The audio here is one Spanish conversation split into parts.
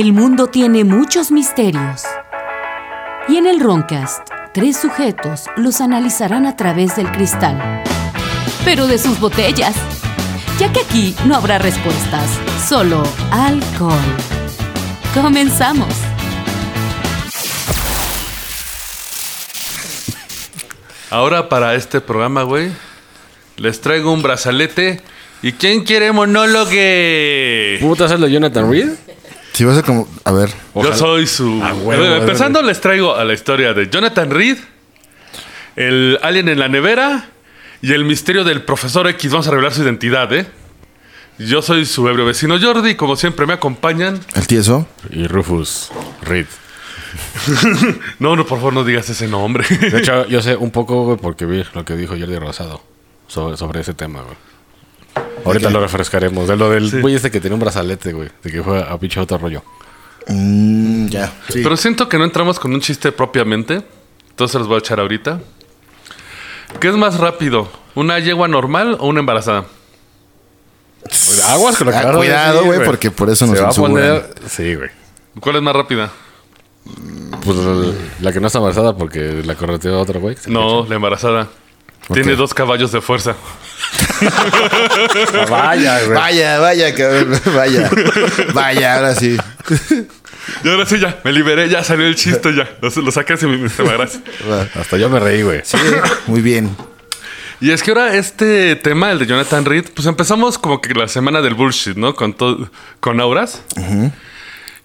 El mundo tiene muchos misterios. Y en el Roncast, tres sujetos los analizarán a través del cristal. Pero de sus botellas. Ya que aquí no habrá respuestas, solo alcohol. Comenzamos. Ahora para este programa, güey, les traigo un brazalete. ¿Y quién quiere monólogue? ¿Puta hacerlo Jonathan Reed? Si vas a como. A ver. Yo soy su. Ah, Eh, Empezando, les traigo a la historia de Jonathan Reed, el alien en la nevera y el misterio del profesor X. Vamos a revelar su identidad, ¿eh? Yo soy su ebrio vecino Jordi, como siempre me acompañan. El tieso. Y Rufus Reed. No, no, por favor, no digas ese nombre. De hecho, yo sé un poco, güey, porque vi lo que dijo Jordi Rosado sobre, sobre ese tema, güey. Ahorita lo refrescaremos. De lo del Sí. güey este que tenía un brazalete, güey. De que fue a pinche otro rollo. Mm, ya. Sí. Pero siento que no entramos con un chiste propiamente. Entonces los voy a echar ahorita. ¿Qué es más rápido? ¿Una yegua normal o una embarazada? Pues, aguas con lo que Ah, cuidado, güey, porque por eso Se nos va a poner... Sí, güey. ¿Cuál es más rápida? Pues la que no está embarazada porque la correteó otro güey. No, la embarazada. Tiene dos caballos de fuerza. Vaya, güey. Vaya, vaya, cabrón. Vaya. Vaya, ahora sí. Y ahora sí, ya, me liberé, ya salió el chiste, ya. Lo, lo saqué sin mi sistema, gracias. Hasta yo me reí, güey. Muy bien. Y es que ahora este tema, el de Jonathan Reed, pues empezamos como que la semana del bullshit, ¿no? Con, todo con auras.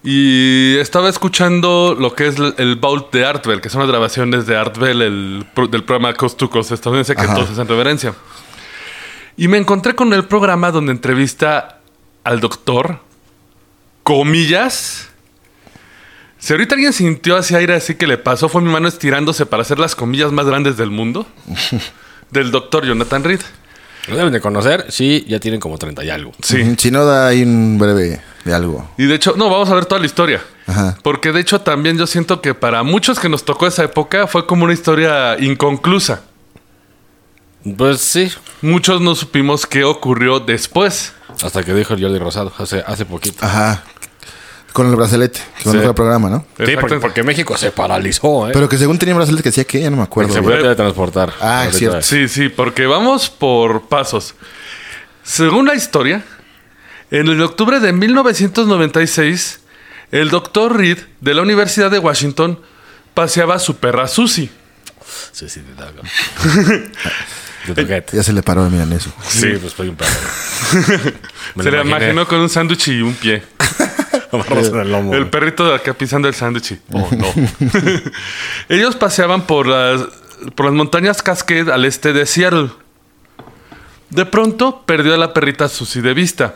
Y estaba escuchando lo que es el- Vault de Artbell, que son las grabaciones de Artbell, el, pro- del programa Coast to Coast estadounidense, que Ajá. todos hacen reverencia. Y me encontré con el programa donde entrevista al doctor, comillas. Si ahorita alguien sintió así aire así que le pasó, fue mi mano estirándose para hacer las comillas más grandes del mundo. del doctor Jonathan Reed. Lo deben de conocer. Sí, ya tienen como 30 y algo. Sí. Ujú, Si no da ahí un breve de algo. Y de hecho, no, vamos a ver toda la historia. Ajá. Porque de hecho también yo siento que para muchos que nos tocó esa época fue como una historia inconclusa. Pues sí. Muchos no supimos qué ocurrió después. Hasta que dijo el Jordi Rosado hace, hace poquito. Ajá. Con el brazalete, que cuando Sí. fue al programa, ¿no? Sí, porque, México se paralizó, ¿eh? Pero que según tenía un brazalete que decía que ya no me acuerdo. se güey. puede teletransportar. Ah, Ahorita. cierto. Sí, sí, porque vamos por pasos. Según la historia, en el octubre de 1996, el doctor Reed de la Universidad de Washington paseaba a su perra Susie. Sí, sí, de taco. De toquete. Ya se le paró, miran eso. Sí, pues soy un. Me Se le imaginó con un sándwich y un pie. En el lomo. El güey. perrito de acá pisando el sándwich. Oh, no. Ellos paseaban por las, por las montañas Cascade al este de Seattle. De pronto perdió a la perrita Susie de vista.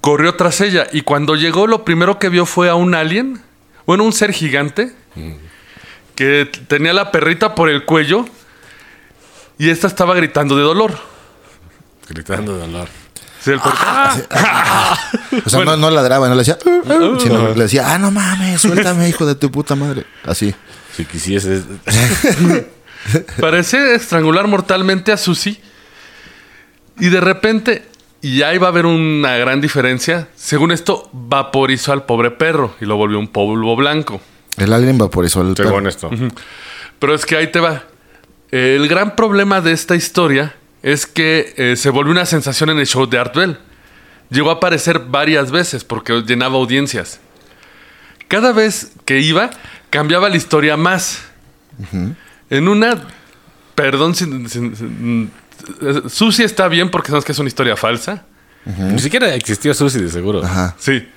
Corrió tras ella y cuando llegó lo primero que vio fue a un alien, bueno, un ser gigante, que t- tenía a la perrita por el cuello y esta estaba gritando de dolor. Gritando de dolor. Sí, el perrito, ¡Ah! O sea, no, no ladraba, no le decía, "Uh, uh", sino le decía, ah, no mames, suéltame, hijo de tu puta madre. Así. Si quisieses. Parece estrangular mortalmente a Susie. Y de repente, y ahí va a haber una gran diferencia. Según esto, vaporizó al pobre perro y lo volvió un polvo blanco. El alien vaporizó Según perro. esto. Pero es que ahí te va. El gran problema de esta historia es que eh, se volvió una sensación en el show de Art Bell. Llegó a aparecer varias veces porque llenaba audiencias. Cada vez que iba, cambiaba la historia más. En una. Perdón, sin, sin- sin- eh, Susie está bien porque sabes que es una historia falsa. Ni siquiera existió Susi, de seguro. Ajá. Sí.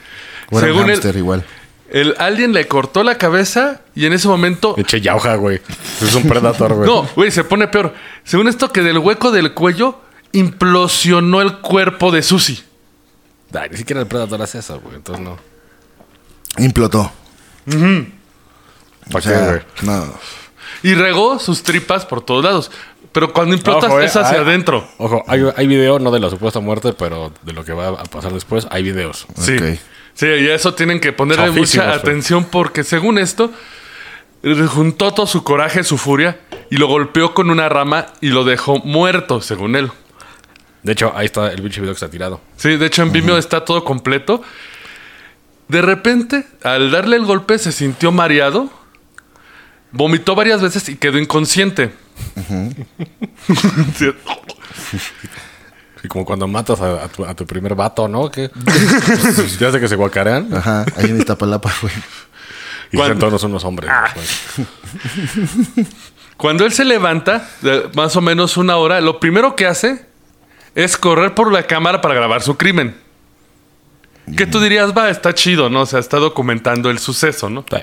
O era un Según él, igual. El alien le cortó la cabeza y en ese momento Eche yauja, güey. Es un predator, güey. No, güey, se pone peor. Según esto, que del hueco del cuello implosionó el cuerpo de Susie. Ay, ni siquiera el predator hace eso, güey. Entonces no. Implotó. ¿Para O sea, qué, güey? no. Y regó sus tripas por todos lados. Pero cuando implotas Ojo, eh, es hacia hay- adentro. Ojo, hay, hay video, no de la supuesta muerte, pero de lo que va a pasar después, hay videos. Sí. Sí, y a eso tienen que ponerle Chafísimos, mucha atención porque según esto, juntó todo su coraje, su furia y lo golpeó con una rama y lo dejó muerto, según él. De hecho, ahí está el pinche video que está tirado. Sí, de hecho en Vimeo está todo completo. De repente, al darle el golpe, se sintió mareado, vomitó varias veces y quedó inconsciente. Sí. Y como cuando matas a, a tu, a tu primer vato, ¿no? Que te hace que se guacarean. Ajá, ahí en Iztapalapa, güey. Y Cuando- dicen todos unos hombres. Ah. Cuando él se levanta, más o menos una hora, lo primero que hace es correr por la cámara para grabar su crimen. Que tú dirías, va, está chido, ¿no? O sea, está documentando el suceso, ¿no? Sí.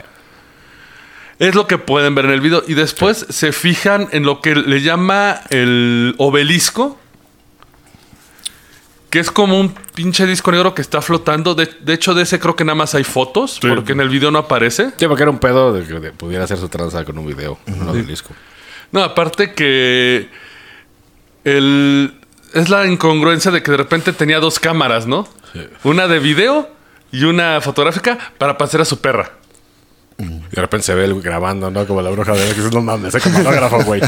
Es lo que pueden ver en el video. Y después se fijan en lo que le llama el obelisco. Que es como un pinche disco negro que está flotando. De, de hecho, de ese creo que nada más hay fotos. Porque en el video no aparece. Sí, porque era un pedo de que pudiera hacer su tranza con un video, un obelisco. No, aparte que... El, es la incongruencia de que de repente tenía dos cámaras, ¿no? Sí. Una de video y una fotográfica para pasear a su perra. Y de repente se ve él grabando, ¿no? Como la bruja de él, que dice, no mames, es camarógrafo, güey.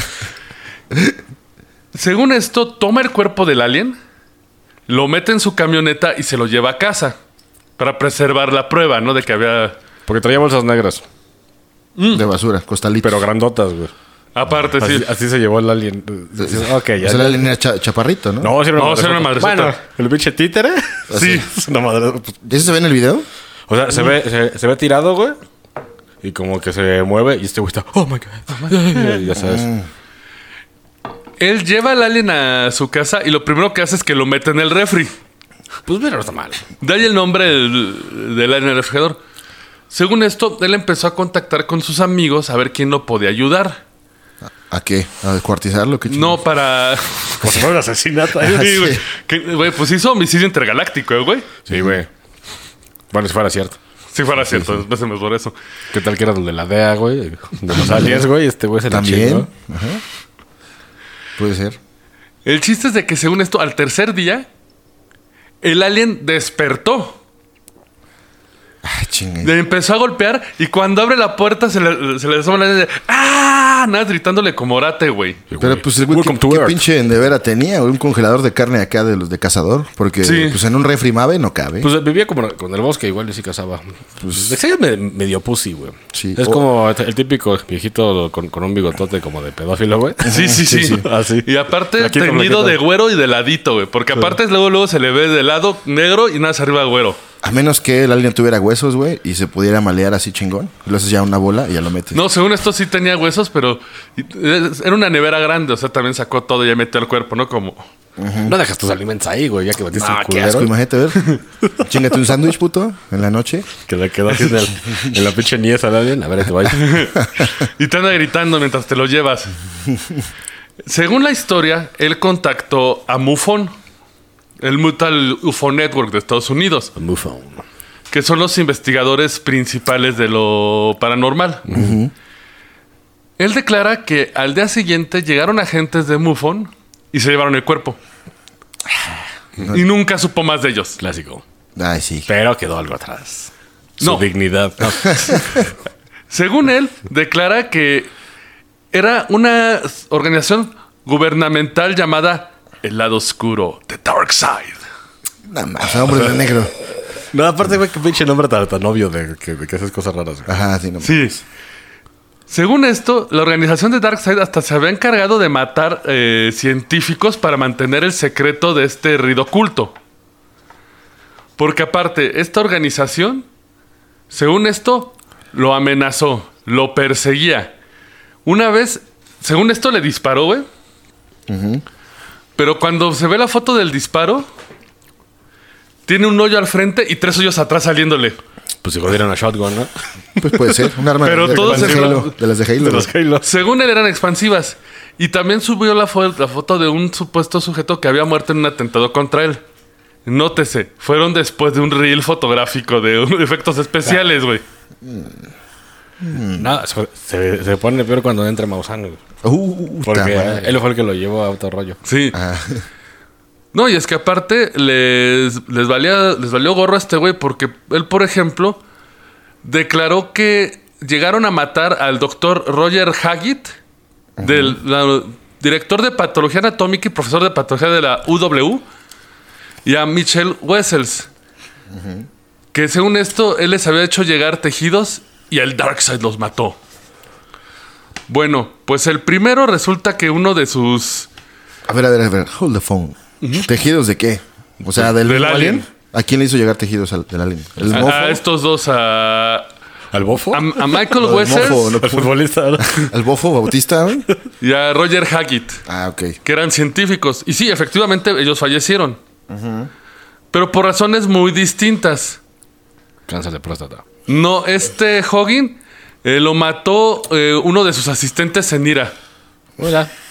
Según esto, toma el cuerpo del alien, lo mete en su camioneta y se lo lleva a casa. Para preservar la prueba, ¿no? De que había... Porque traía bolsas negras, De basura, costalitos. pero grandotas, güey. Aparte, Así, sí. así se llevó el alien. Ok, ya. O sea, la línea cha- chaparrito, ¿no? No, sí era una No, sí era una madresota. madresota. Bueno, el pinche títere. Sí. Es una madre. ¿Eso se ve en el video? O sea, se ve, se, se ve tirado, güey. Y como que se mueve y este güey está, oh my god. ya sabes. Él lleva al alien a su casa y lo primero que hace es que lo mete en el refri. Pues mira, no está mal. De ahí el nombre del, del alien refrigerador. Según esto, él empezó a contactar con sus amigos a ver quién lo podía ayudar. ¿A qué? ¿A descuartizarlo? ¿Qué No para... Si fuera un asesinato. Sí, güey. Güey, pues hizo homicidio intergaláctico, ¿eh, güey. Sí, güey. Bueno, si fuera cierto. Si fuera cierto, después me por eso. ¿Qué tal que era el de la DEA, güey? De los aliens, güey. Este güey se la También. chingó. Ajá. Puede ser. El chiste es de que según esto, al tercer día, el alien despertó. Ah, chingue. Le empezó a golpear y cuando abre la puerta se le, se le asoma la de ¡Ah! Nada, gritándole como orate, güey. Pero pues el güey, ¿qué, qué pinche endevera tenía? güey? Un congelador de carne acá de los de cazador. Porque Sí. pues en un refri Mave no cabe. Pues vivía como con el bosque, igual y sí cazaba. Pues, me, medio pussy, güey. Sí. Es O- como el típico viejito con, con un bigotote como de pedófilo, güey. Sí, sí, sí. Así. Y aparte Flaquito, teñido flaquito. de güero y de ladito, güey. Porque aparte luego, luego se le ve de lado negro y nada hacia arriba güero. A menos que el alien tuviera huesos, güey, y se pudiera malear así chingón. Lo haces ya una bola y ya lo metes. No, según esto sí tenía huesos, pero era una nevera grande. O sea, también sacó todo y ya metió al cuerpo, ¿no? Como... No dejas tus alimentos ahí, güey, ya que metiste Ah, el qué asco, imagínate, ver. Chingate un sándwich, puto, en la noche. Que le quedó así en, el- en la pinche nieza al alien. A ver, te vayas. Y te anda gritando mientras te lo llevas. Según la historia, él contactó a MUFON, el Mutual UFO Network de Estados Unidos, Mufon. que son los investigadores principales de lo paranormal. Él declara que al día siguiente llegaron agentes de MUFON y se llevaron el cuerpo. Y nunca supo más de ellos. Clásico. Ay, sí. Pero quedó algo atrás. Su No. dignidad. Según él, declara que era una organización gubernamental llamada El Lado Oscuro, The Dark Side. Nada más, hombre de negro. No, aparte, güey, que pinche nombre tan, tan obvio de que, de que haces cosas raras. güey. Ajá, sí, no. Sí. Según esto, la organización de Darkseid hasta se había encargado de matar eh, científicos para mantener el secreto de este ruido oculto. Porque aparte, esta organización, según esto, lo amenazó, lo perseguía. Una vez, según esto, le disparó, güey. Pero cuando se ve la foto del disparo, tiene un hoyo al frente y tres hoyos atrás saliéndole. Pues si jodieron a Shotgun, ¿no? Pues puede ser. Un arma Pero de, todos de, se- Halo, de las de Halo. De los. Halo. Según él eran expansivas. Y también subió la, fo- la foto de un supuesto sujeto que había muerto en un atentado contra él. Nótese, fueron después de un reel fotográfico de efectos especiales, güey. No, se, se, se pone peor cuando entra Maussan, güey. Uh, Porque puta madre. él fue el que lo llevó a otro rollo. Sí. Ah, No, y es que aparte les, les, valía, les valió gorro a este güey porque él, por ejemplo, declaró que llegaron a matar al doctor Roger Haggett, del la- director de patología anatómica y profesor de patología de la UW, y a Michelle Wessels. que según esto, él les había hecho llegar tejidos y el Darkseid los mató. Bueno, pues el primero resulta que uno de sus... A ver, a ver, a ver. Hold the phone. ¿Tejidos de qué? O sea, del, alien. ¿A quién le hizo llegar tejidos al, del alien? ¿El A, mofo? a estos dos, a, ¿Al bofo? a Michael No, Wessels mofo, no. ¿Al futbolista? ¿no? ¿Al bofo bautista? y a Roger Haggett. Ah, ok. que eran científicos. Y sí, efectivamente, ellos fallecieron. Pero por razones muy distintas. Cáncer de próstata. No, este Hoggin eh, lo mató eh, uno de sus asistentes en ira.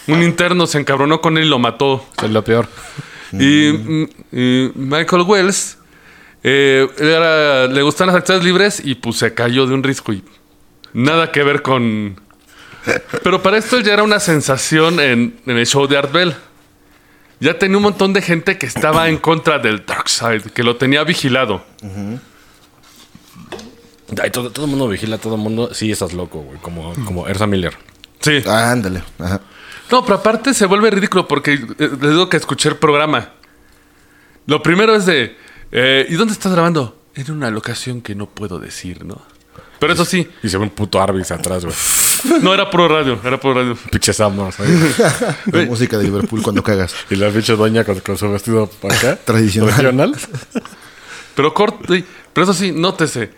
Un interno se encabronó con él y lo mató. es lo peor. Y, mm, y Michael Wells eh, era- le gustan las actividades libres y pues se cayó de un risco y nada que ver con... Pero para esto ya era una sensación en, en el show de Art Bell. Ya tenía un montón de gente que estaba en contra del Darkseid, que lo tenía vigilado. Ay, todo, todo el mundo vigila, todo el mundo. Sí, estás loco, güey. Como, como Ersa Miller. Sí. Ah, ándale. Ajá. No, pero aparte se vuelve ridículo porque eh, les digo que escuché el programa. Lo primero es de, eh, ¿y dónde estás grabando? En una locación que no puedo decir, ¿no? Pero eso sí, Y se ve un puto Arby's atrás, güey. no era pro radio, era pro radio. Pinche Samos. La música de Liverpool cuando cagas. Y la pinche doña con, con su vestido acá. Tradicional. Regional. Pero corto, y- pero eso sí, nótese,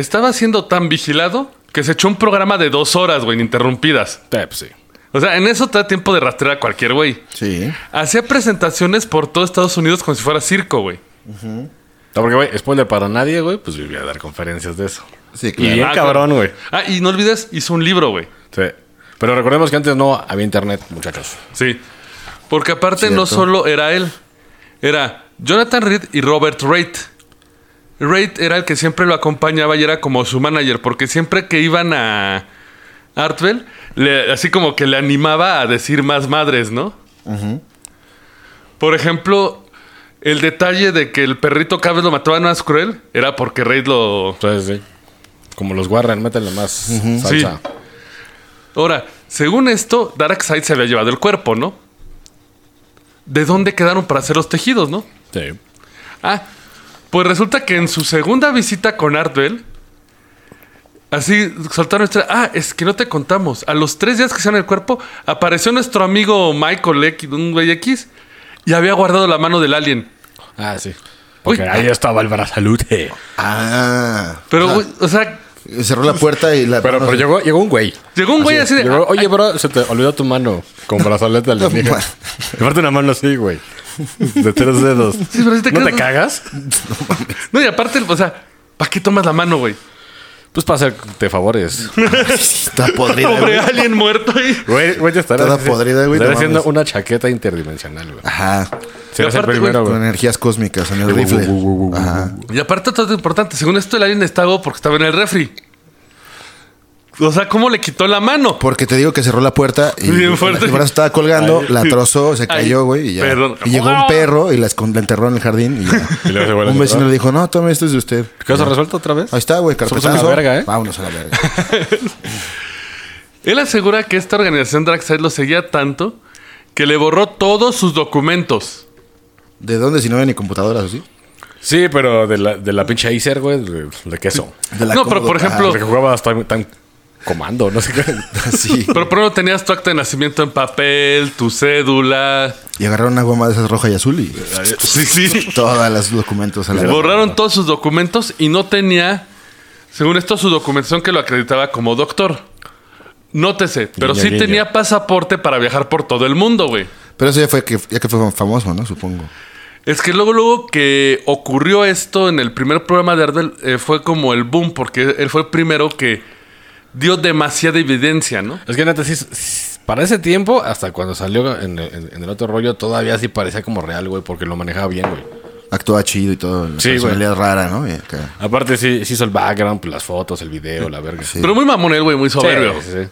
estaba siendo tan vigilado que se echó un programa de dos horas, güey, ininterrumpidas. Eh, pues sí. O sea, en eso te da tiempo de rastrear a cualquier güey. Sí. Hacía presentaciones por todo Estados Unidos como si fuera circo, güey. No, porque, güey, spoiler para nadie, güey, pues vivía a dar conferencias de eso. Sí, Y claro. bien Ah, cabrón, güey. Ah, y no olvides, hizo un libro, güey. Sí. Pero recordemos que antes no había internet, muchachos. Sí. Porque aparte no solo era él, era Jonathan Reed y Robert Raitt. Raitt era el que siempre lo acompañaba y era como su manager, porque siempre que iban a Artwell, le- así como que le animaba a decir más madres, ¿no? Por ejemplo, el detalle de que el perrito cada vez lo mataban más cruel era porque Reid lo... Entonces, sí. Como los Warren, métanle más salsa. Ahora, según esto, Darkseid se había llevado el cuerpo, ¿no? ¿De dónde quedaron para hacer los tejidos, no? Sí. Ah, pues resulta que en su segunda visita con Artwell, así soltaron esta. Ah, es que no te contamos. A los tres días que se el cuerpo, apareció nuestro amigo Michael X, un güey X, y había guardado la mano del alien. Ah, sí. Porque Uy. ahí estaba el brazalute. Ah. Pero, Ah, güey, o sea, cerró la puerta y la. Pero, pero llegó, llegó un güey. llegó un güey así de. Llegó, ah, Oye, bro, se te olvidó tu mano con brazalete al alienígena. Aparte una mano así, güey. De tres dedos. Sí, pero sí te ¿No te quedas- cagas? No, y aparte, o sea, ¿para qué tomas la mano, güey? Pues para hacerte favores. Está podrida. Pobre alien muerto ahí. Güey, güey, te Toda podrida, güey, haciendo mames. una chaqueta interdimensional, güey. Ajá. El aparte, primero, Con güey. energías cósmicas en el rifle. Ajá. Y aparte, todo importante, según esto, el alien estaba porque estaba en el refri. O sea, ¿cómo le quitó la mano? Porque te digo que cerró la puerta y Bien fuerte. el brazo estaba colgando, Ay. la trozó, se Ay, cayó, güey, y ya. perdón. Y llegó un perro y la, enterró en el jardín y ya. Y luego se vuelve a un vecino le dijo, no, tome esto es de usted. ¿Caso resuelto otra vez? Ahí está, güey, Somos carpetazo. una verga, ¿eh? Vámonos a la verga. Él asegura que esta organización Darkseid lo seguía tanto que le borró todos sus documentos. ¿De dónde si no había ni computadoras así? Sí, pero de la, de la pinche Acer, güey, de, de queso. De la No, pero por ejemplo- Porque jugaba hasta tan comando, no sé qué. Ah, sí. Pero primero tenías tu acta de nacimiento en papel, tu cédula. Y agarraron una goma de esas roja y azul y Sí, sí. todos los documentos a la verga. Borraron todos sus documentos y no tenía, según esto, su documentación que lo acreditaba como doctor. Nótese, pero Guiño, sí guiño. tenía pasaporte para viajar por todo el mundo, güey. Pero eso ya fue que, ya que fue famoso, ¿no? Supongo. Es que luego, luego que ocurrió esto en el primer programa de Ardell, eh, fue como el boom, porque él fue el primero que dio demasiada evidencia, ¿no? Es que neta, sí, para ese tiempo, hasta cuando salió en, en- en el otro rollo, todavía sí parecía como real, güey, porque lo manejaba bien, güey. Actuaba chido y todo. La Sí, güey. personalidad rara, ¿no? Y acá. Aparte, sí, sí hizo el background, pues, las fotos, el video, la verga. Sí. Pero muy mamón él, güey, muy soberbio. Sí, sí, sí.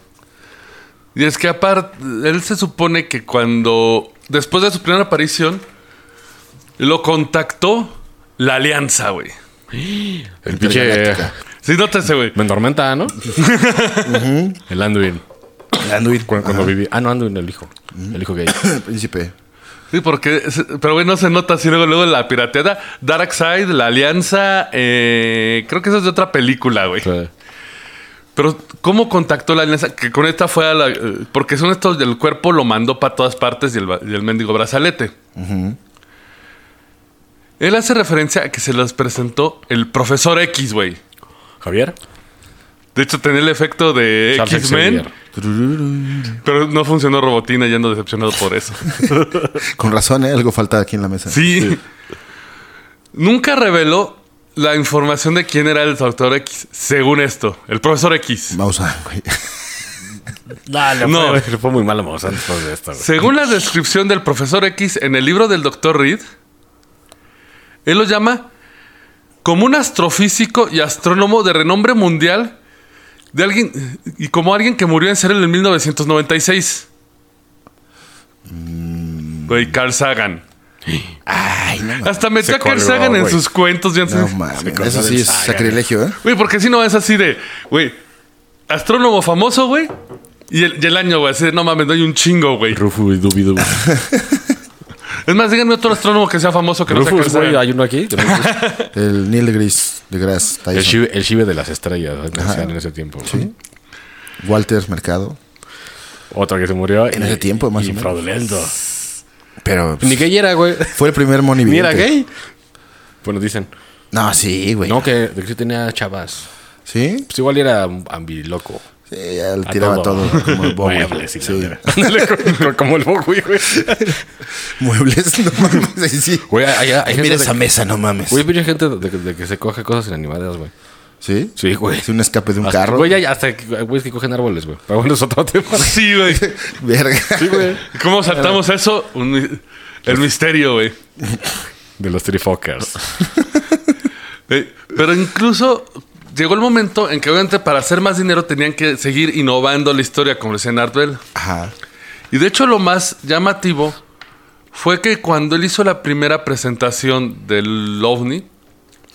Y es que aparte, él se supone que cuando, después de su primera aparición, lo contactó la alianza, güey. El pinche. Sí, nótese, güey. Me endormenta, ¿no? El Anduin. El Anduin. Cuando, cuando viví. Ah, no, Anduin, el hijo. El hijo gay. El príncipe. Sí, porque, pero güey, no se nota así luego, luego la pirateada. Dark Side, la Alianza, eh, creo que eso es de otra película, güey. Sí. Pero, ¿cómo contactó la alianza? Que con esta fue a la. eh, Porque son estos del cuerpo, lo mandó para todas partes y el, ba- y el mendigo brazalete. Él hace referencia a que se los presentó el profesor X, güey. Javier. De hecho, tenía el efecto de X-Men, pero no funcionó Robotina y ando decepcionado por eso. Con razón, ¿eh? Algo falta aquí en la mesa. Sí. Nunca reveló la información de quién era el doctor X, según esto, el profesor X. Maussan, güey. Dale, No. no. Fue, fue muy malo Maussan después de esto, güey. Según la descripción del profesor X en el libro del doctor Reed, él lo llama como un astrofísico y astrónomo de renombre mundial de alguien y como alguien que murió en serio en 1996. Güey, Carl Sagan. Ay, no. Hasta metió a Carl colgó, Sagan en sus cuentos. Ya No mames. Eso sí es sacrilegio, ¿eh? Güey, porque si no es así de, güey, astrónomo famoso, güey. Y el, y el año, güey, así de, no mames, no hay un chingo, güey. Rufus y Dubi Dubi. Es más, díganme otro astrónomo que sea famoso que no sea güey, hay uno aquí. El Neil de Gris, de Grass El Tyson. chive, el chive de las estrellas, en ese tiempo. Sí. Walter Mercado. Otro que se murió. En ese tiempo, más y o menos. fraudulento. Pero pues, Ni gay era, güey. fue el primer Ni monividente. era gay. Bueno, dicen. No, sí, güey. No, que, de que sí tenía chavas. ¿Sí? Pues igual era ambiloco. Sí, ya le tiraba todo. como el Bowie. Muebles Sí. como- Como el Bowie, güey. Muebles, no mames. Sí, sí. Güey, hay, hay Mira esa mesa, no mames. Güey, pinche gente de, de- de que se coge cosas inanimadas, güey. ¿Sí? Sí, güey. Es un escape de un Hasta- carro. Güey, hay hasta que- güeyes que cogen árboles, güey. Pero bueno, es otro tema. Sí, güey. Verga. Sí, güey. ¿Cómo saltamos eso? Un el misterio, güey. De los trifokers. Eh, Pero incluso llegó el momento en que obviamente para hacer más dinero tenían que seguir innovando la historia, como decía Nartwell. Ajá. Y de hecho lo más llamativo fue que cuando él hizo la primera presentación del OVNI,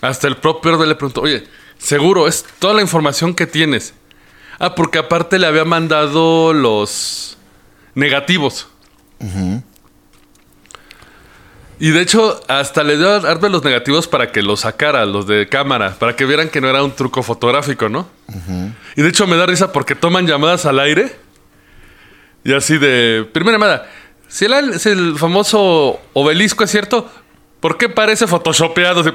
hasta el propio Orde le preguntó, oye, seguro, es toda la información que tienes. Ah, porque aparte le había mandado los negativos. Y de hecho, hasta le dio a Ardwell los negativos para que los sacara, los de cámara, para que vieran que no era un truco fotográfico, ¿no? Y de hecho me da risa porque toman llamadas al aire. Y así de. Primera llamada. Si el, si el famoso obelisco es cierto, ¿por qué parece photoshopeado? Así,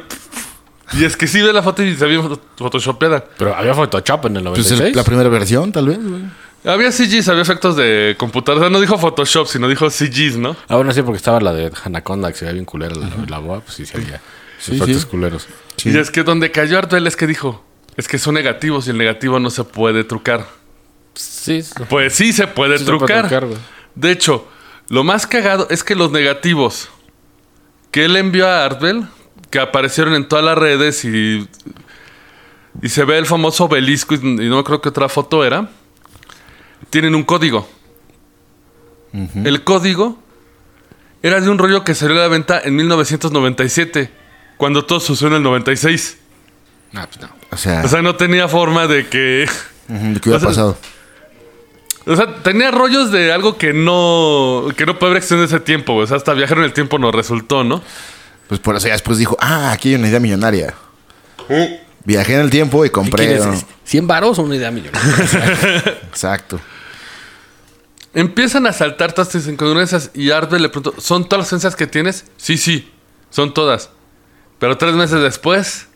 Y es que sí ve la foto y se ve photoshopeada. Pero había Photoshop en el Pues 96. el- la primera versión, tal vez, güey. Había CGs, había efectos de computadora. O sea, no dijo Photoshop, sino dijo CGs, ¿no? Ah, bueno, sí, porque estaba la de Anaconda, que se veía bien culera. La, la boa, pues sí, se veía. Sí, efectos sí. culeros. Y es que donde cayó Ardwell es que dijo: Es que son negativos y el negativo no se puede trucar. Sí, sí. Pues sí se puede Sí se puede trucar. de hecho, lo más cagado es que los negativos que él envió a Ardwell, que aparecieron en todas las redes y, y se ve el famoso obelisco, y, y no creo que otra foto era, tienen un código. El código era de un rollo que salió a la venta en 1997, cuando todo sucedió en el 96. Ah, pues no. O sea, O sea, no tenía forma de que... ¿qué hubiera o sea, pasado? O sea, tenía rollos de algo que no, que no puede haber existido en ese tiempo. O sea, hasta viajar en el tiempo nos resultó, ¿no? Pues por eso ya después dijo, ah, aquí hay una idea millonaria. Viajé en el tiempo y ¿Qué compré. quieres? ¿no? 100 varos o una idea millonaria. Exacto. Empiezan a saltar todas estas incongruencias y Ardwell le preguntó, ¿son todas las ciencias que tienes? Sí, sí, son todas. Pero tres meses después,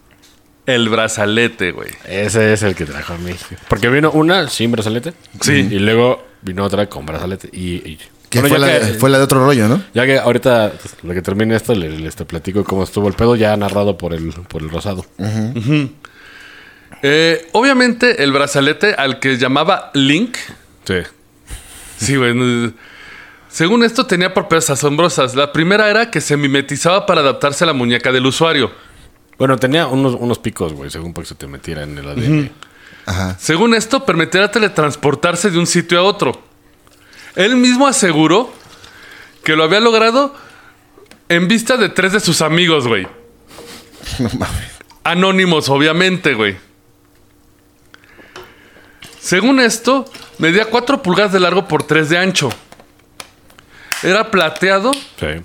el brazalete, güey. Ese es el que trajo a mí. Porque vino una sin brazalete. Sí. Y luego vino otra con brazalete. Y, y- Que Bueno, fue, la, que- fue la de otro rollo, ¿no? Ya que ahorita, pues, lo que termine esto, les, les te platico cómo estuvo el pedo, ya narrado por el, por el rosado. Eh, obviamente, el brazalete al que llamaba Link, Sí. sí, güey. no- Según esto, tenía propiedades asombrosas. La primera era que se mimetizaba para adaptarse a la muñeca del usuario. Bueno, tenía unos, unos picos, güey, según para que se te metiera en el ADN. Ajá. Según esto, permitirá teletransportarse de un sitio a otro. Él mismo aseguró que lo había logrado en vista de tres de sus amigos, güey. No mames. Anónimos, obviamente, güey. Según esto, medía 4 pulgadas de largo por 3 de ancho. Era plateado Sí.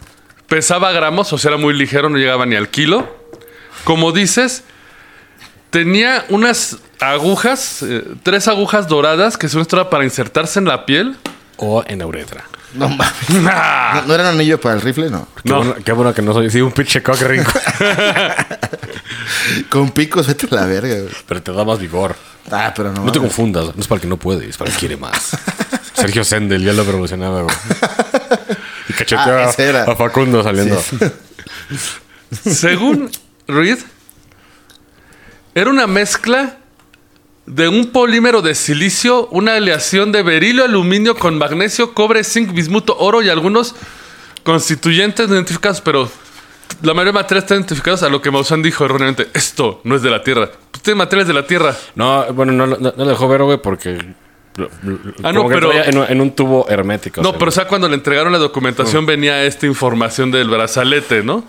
pesaba gramos, o sea, era muy ligero, no llegaba ni al kilo. Como dices, tenía unas agujas, eh, tres agujas doradas que son para insertarse en la piel. O en la uretra. No mames. ¿No, no era un anillo para el rifle? No. Qué, bueno, qué bueno que no soy. Sí, un pinche cock ring. Con picos, vete a la verga, güey. pero te da más vigor. Ah, pero no. No te confundas. No es para el que no puede, es para el que quiere más. Sergio Sendel ya lo promocionaba, güey. Y cacheteó Ah, a- Facundo saliendo. Según Reed, era una mezcla de un polímero de silicio, una aleación de berilio, aluminio con magnesio, cobre, zinc, bismuto, oro y algunos constituyentes no identificados, pero la mayoría de materiales están identificados a lo que Maussan dijo erróneamente. Esto no es de la Tierra. Pues tiene materiales de la Tierra. No, bueno, no, no, no lo dejó ver, güey, porque. Ah, no, pero- En, un- en un tubo hermético. No, pero o sea, cuando le entregaron la documentación venía esta información del brazalete, ¿no?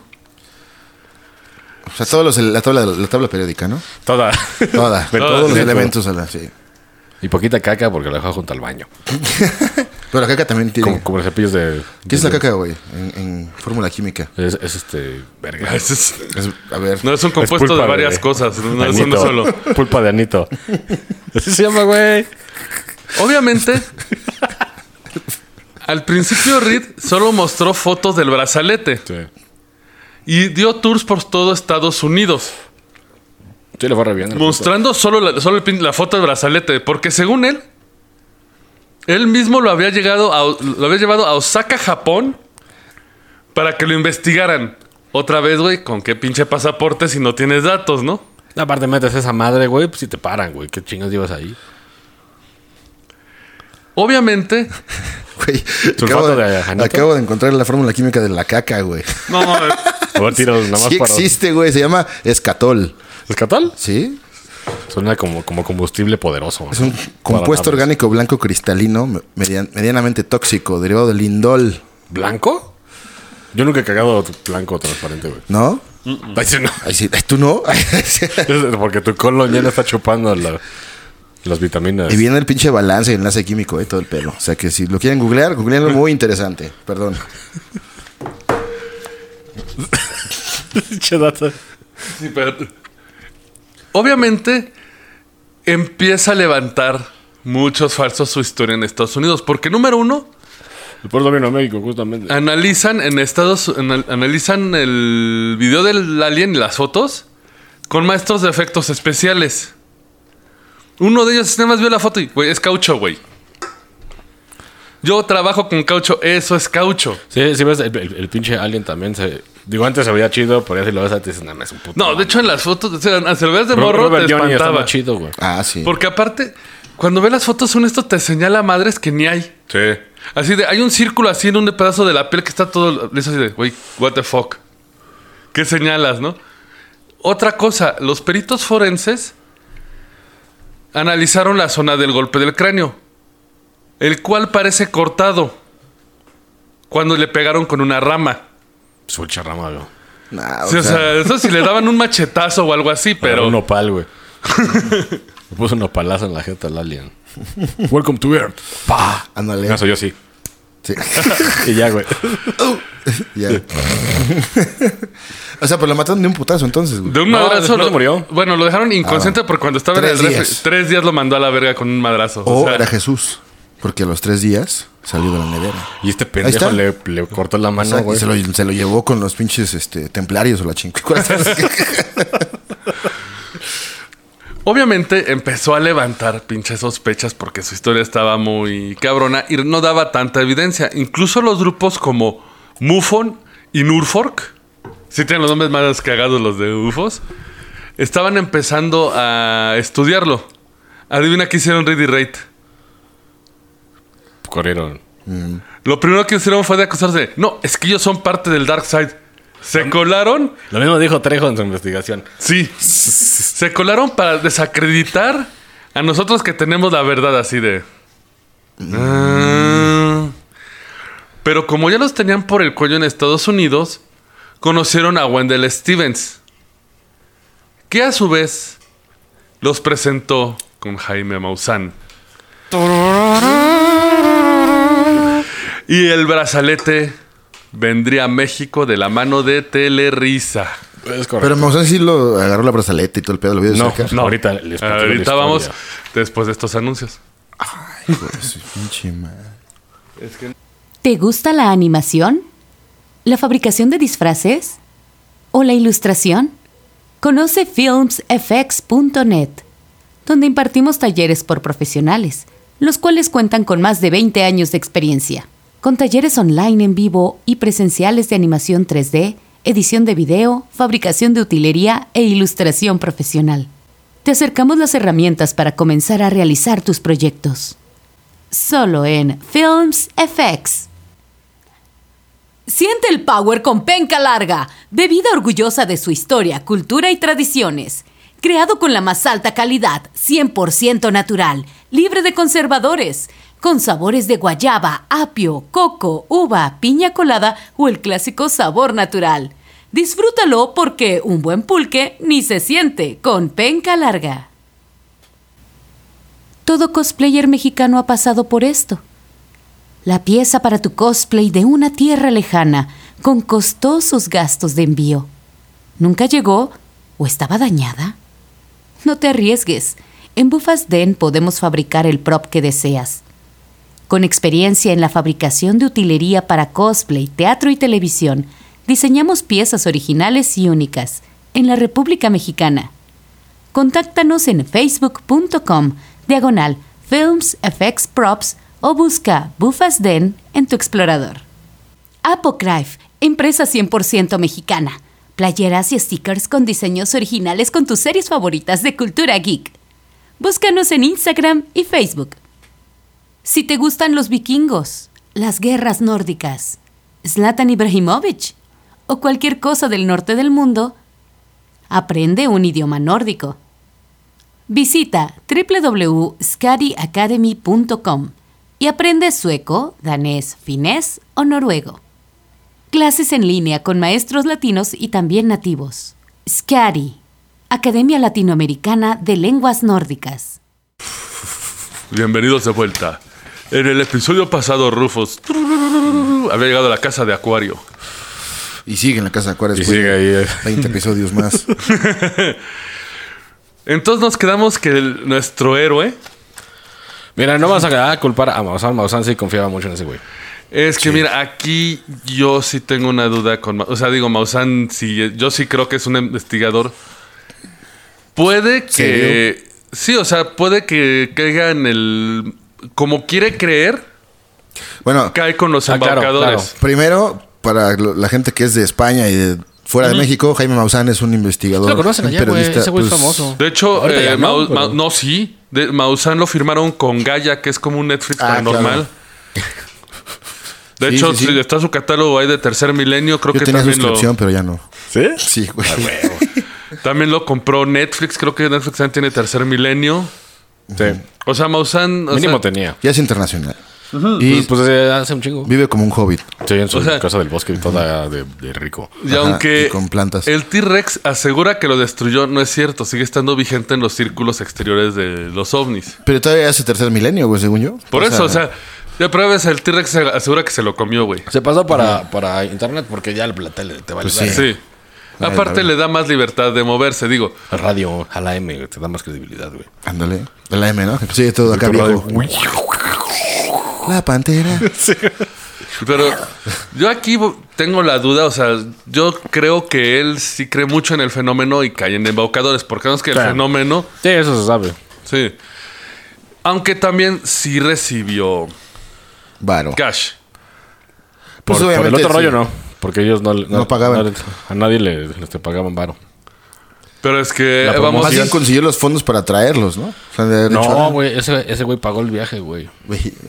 O sea, todos los, la, tabla, la tabla periódica, ¿no? Toda. Toda. Pero todos los elementos. a la- sí. Y poquita caca porque la dejó junto al baño. Pero la caca también tiene. Como, como los cepillos de. ¿Qué es la caca, güey? En, en fórmula química. Es, es este. Verga. Es- Es- a ver. no es un compuesto de varias cosas, no es uno solo. Pulpa de anito. Así se llama, güey. Obviamente, al principio Reed solo mostró fotos del brazalete Sí. Y dio tours por todo Estados Unidos, Sí, le fue re bien. mostrando solo la, solo el pin- la foto del brazalete, porque según él, él mismo lo había, llegado a- lo había llevado a Osaka, Japón, para que lo investigaran. Otra vez, güey, ¿con qué pinche pasaporte si no tienes datos, no? Aparte, metes esa madre, güey, pues si te paran, güey. ¿Qué chingas llevas ahí? Obviamente, Güey, acabo, de, acabo de encontrar la fórmula química de la caca, güey. no, Nada más Sí para. existe, güey. Se llama escatol. ¿Escatal? ¿Sí? Suena como, como combustible poderoso. Es un compuesto naves. orgánico blanco cristalino me- median- medianamente tóxico, derivado del lindol. ¿Blanco? Yo nunca he cagado blanco transparente, güey. ¿No? Ay, sí, no. Ay, sí, ¿Tú no? Porque tu colon ya no está chupando la- las vitaminas. y viene el pinche balance y enlace químico, eh, todo el pelo. O sea que si lo quieren googlear, googleenlo muy interesante. Perdón. Pinche dato. Sí, pero- Obviamente empieza a levantar muchos falsos su historia en Estados Unidos. Porque número uno, Por eso vino a México, justamente. analizan en Estados anal- analizan el video del alien y las fotos con maestros de efectos especiales. Uno de ellos nada más vio la foto y, güey, es caucho, güey. Yo trabajo con caucho, eso es caucho. Sí, sí ves, el, el- el pinche alien también se... Digo, antes se veía chido, pero ya si lo ves antes dices, no, es un puto... No, de hecho en las fotos, o sea, se lo ves de Ro- morro, Robert te Johnny espantaba. más chido, güey. Ah, sí. Porque aparte, cuando ves las fotos, un esto te señala madres que ni hay. Sí. Así de, hay un círculo así en un pedazo de la piel que está todo liso así de, güey, what the fuck. ¿Qué señalas, no? Otra cosa, los peritos forenses analizaron la zona del golpe del cráneo, el cual parece cortado cuando le pegaron con una rama. Su charrama, güey. Nah, o Sí, o sea, sea, eso si le daban un machetazo o algo así, Pero pero... un opal, güey. Me puso un opalazo en la jeta al alien. Welcome to Earth. Pa. ándale. Eso yo sí. Sí. Y ya, güey. Ya. o sea, pues lo mataron de un putazo entonces, güey. De un No, madrazo. lo- murió. Bueno, lo dejaron inconsciente porque cuando estaba en Tres el refri, días. tres días lo mandó a la verga con un madrazo. O o sea, era Jesús. Porque a los tres días salió de la nevera. Y este pendejo le, le cortó la mano, güey. se, lo, se lo llevó con los pinches este, templarios o la chingada. Obviamente empezó a levantar pinches sospechas porque su historia estaba muy cabrona y no daba tanta evidencia. Incluso los grupos como MUFON y Nurfork, si tienen los nombres más cagados los de UFOs, estaban empezando a estudiarlo. Adivina qué hicieron Ready Rate. Corrieron. Lo primero que hicieron fue de acusarse. No, es que ellos son parte del Dark Side. Se colaron. Lo mismo dijo Trejo en su investigación. Sí. Se colaron para desacreditar a nosotros que tenemos la verdad así de. Ah. Pero como ya los tenían por el cuello en Estados Unidos, conocieron a Wendell Stevens, que a su vez los presentó con Jaime Maussan. Y el brazalete vendría a México de la mano de Telerisa. Es correcto. Pero Maussan sí lo agarró la brazaleta y todo el pedo, lo vio de no, cerca. no, ahorita les Ahorita vamos después de estos anuncios. Su pinche madre. ¿Te gusta la animación? ¿La fabricación de disfraces? ¿O la ilustración? Conoce filmsfx.net, donde impartimos talleres por profesionales, los cuales cuentan con más de 20 años de experiencia, con talleres online en vivo y presenciales de animación 3D, edición de video, fabricación de utilería e ilustración profesional. Te acercamos las herramientas para comenzar a realizar tus proyectos. Solo en Films FX. Siente el power con penca larga, bebida orgullosa de su historia, cultura y tradiciones. Creado con la más alta calidad, 100% natural, libre de conservadores, con sabores de guayaba, apio, coco, uva, piña colada o el clásico sabor natural. Disfrútalo porque un buen pulque ni se siente con penca larga. Todo cosplayer mexicano ha pasado por esto. La pieza para tu cosplay de una tierra lejana con costosos gastos de envío. ¿Nunca llegó o estaba dañada? No te arriesgues. En Bufas Den podemos fabricar el prop que deseas. Con experiencia en la fabricación de utilería para cosplay, teatro y televisión, diseñamos piezas originales y únicas en la República Mexicana. Contáctanos en facebook.com diagonal Films FX Props o busca Bufas Den en tu explorador. Apocryph, empresa 100% mexicana. Playeras y stickers con diseños originales con tus series favoritas de cultura geek. Búscanos en Instagram y Facebook. Si te gustan los vikingos, las guerras nórdicas, Zlatan Ibrahimovic o cualquier cosa del norte del mundo, aprende un idioma nórdico. Visita www.skadiacademy.com y aprende sueco, danés, finés o noruego. Clases en línea con maestros latinos y también nativos. SCADI, Academia Latinoamericana de Lenguas Nórdicas. Bienvenidos de vuelta. En el episodio pasado, Rufus había llegado a la casa de Acuario. Y sigue en la casa de Acuarios. Y sigue ahí, eh. 20 episodios más. Entonces nos quedamos que el- nuestro héroe Mira, no vas a culpar a Maussan. Maussan sí confiaba mucho en ese güey. es que, mira, aquí yo sí tengo una duda con. Ma- O sea, digo, Maussan, sí, yo sí creo que es un investigador. Puede que. ¿Serio? Sí, o sea, puede que caiga en el. Como quiere creer, Bueno, cae con los Ah, claro, embaucadores. primero, para lo- la gente que es de España y de fuera de México, Jaime Maussan es un investigador. Lo conocen un allá, periodista, Ese güey es pues, famoso. De hecho, eh, no, pero- sí. De, Maussan lo firmaron con Gaia, que es como un Netflix Ah, paranormal. De Sí, hecho, sí, está su catálogo ahí de tercer milenio. Creo Yo que tenía también lo, suscripción, pero ya no. ¿Sí? Sí, güey. también lo compró Netflix. Creo que Netflix también tiene tercer milenio. Sí. O sea, Maussan. o Mínimo sea, tenía. Ya es internacional. Pues, Y pues eh, hace un chingo. vive como un hobbit. Sí, en su O sea- casa del bosque y toda de, de rico. Y Ajá, aunque y con plantas. el T-Rex asegura que lo destruyó, no es cierto. Sigue estando vigente en los círculos exteriores de los ovnis. Pero todavía hace tercer milenio, güey, según yo. Por eso, o sea, ya pruebas, el T-Rex asegura que se lo comió, güey. Se pasó para, para internet porque ya la tele te vale. Pues. Sí. Ay, Aparte le da más libertad de moverse, digo. Radio a la M te da más credibilidad, güey. Ándale. De la M, ¿no? Sí, todo acá Tu radio. viejo. La pantera. Pero yo aquí tengo la duda, o sea, yo creo que él sí cree mucho en el fenómeno y cae en embaucadores, porque no es que el Claro. fenómeno, Sí, eso se sabe. sí. Aunque también sí recibió Varo. cash. Por, Pues por el obviamente, otro rollo no. Porque ellos no, No pagaban. no- a nadie le, les te pagaban varo. Pero es que La eh, vamos Más bien consiguió los fondos para traerlos, ¿no? O sea, de haber dicho, No, güey. Ese, ese güey pagó el viaje, güey.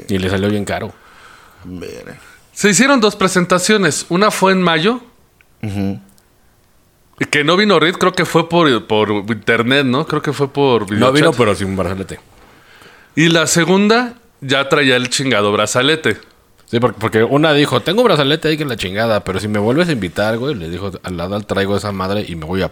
Y le salió bien caro. verga. Se hicieron dos presentaciones. Una fue en mayo. Y Que no vino Reed, creo que fue por, por internet, ¿no? Creo que fue por No vino, pero sin brazalete. Y la segunda ya traía el chingado brazalete. Sí, porque, porque una dijo, tengo brazalete ahí que la chingada, pero si me vuelves a invitar, güey, le dijo, al lado traigo esa madre y me voy a...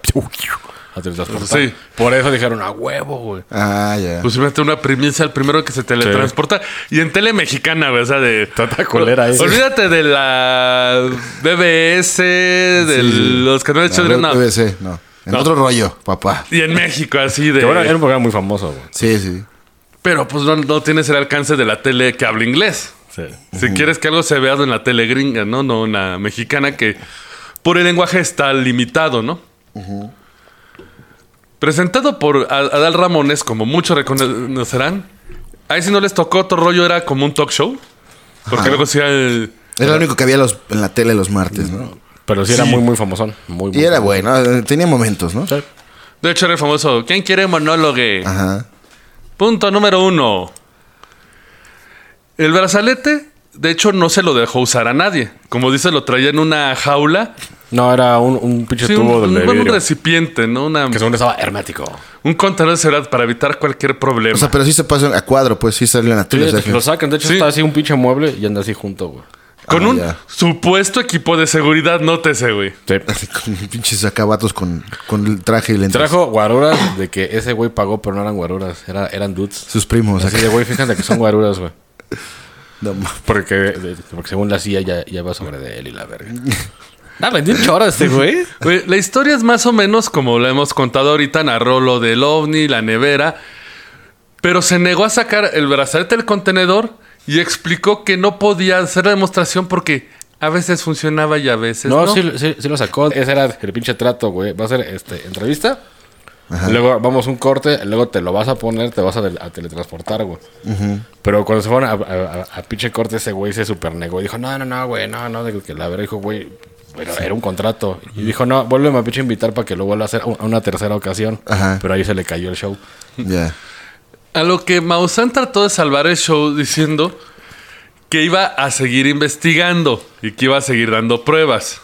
a teletransportar. Sí. Por eso dijeron a huevo, güey. Ah, ya. Pues imagínate una primicia, el primero que se teletransporta. Y en tele mexicana, güey. O sea, de. Tata colera ahí. Olvídate de la BBS, de Sí. los canales No, de no. BBC, no. En No. otro rollo, papá. Y en México, así de. Que bueno, era un programa muy famoso, güey. Sí, sí. Pero pues no, no tienes el alcance de la tele que habla inglés. Sí. Si quieres que algo se vea en la tele gringa, ¿no? No una mexicana que por el lenguaje está limitado, ¿no? Presentado por Ad- Adal Ramones, como muchos reconocerán, ahí si no les tocó otro rollo era como un talk show. Porque luego hacía el... Era lo único que había los, en la tele los martes, ¿no? Pero sí, era Sí. muy, muy famosón. Muy, muy Y era bueno, tenía momentos, ¿no? Sí. De hecho era el famoso, ¿quién quiere monólogue? Ajá. Punto número uno. El brazalete, de hecho, no se lo dejó usar a nadie. Como dice, lo traía en una jaula. No, era un, un pinche Sí, un, tubo un- de un vidrio. recipiente, ¿no? Una, Que según estaba hermético. un contenedor de seguridad para evitar cualquier problema. O sea, pero sí se pasó a cuadro, pues sí salió en la tele. lo sacan. De hecho, Sí. está así un pinche mueble y anda así junto, güey. con Ah, un ya. supuesto equipo de seguridad, nótese, güey. Sí. Así con pinches acabatos con, con el traje y lentes. Trajo guaruras de que ese güey pagó, pero no eran guaruras. Era, eran dudes. Sus primos. Así acá. de, güey, fíjate que son guaruras, güey. No, Porque, porque según la CIA ya, ya va sobre de él y la verga. Ah, vendió un este güey. La historia es más o menos como la hemos contado ahorita, narró lo del ovni, la nevera, pero se negó a sacar el brazalete del contenedor y explicó que no podía hacer la demostración porque a veces funcionaba y a veces no. No, Sí, sí, sí lo sacó. Ese era el pinche trato, güey. Va a ser este, entrevista. Luego vamos un corte, luego te lo vas a poner, te vas a, teletransportar, güey. Pero cuando se fueron a, a- a- a pinche corte, ese güey se super negó. Y dijo, no, no, no, güey, no, no. de que la verdad dijo, güey, pero era un contrato. Y dijo, no, vuélveme a pinche invitar para que lo vuelva a hacer a una tercera ocasión. Ajá. Pero ahí se le cayó el show. Ya. A lo que Maussan trató de salvar el show diciendo que iba a seguir investigando y que iba a seguir dando pruebas.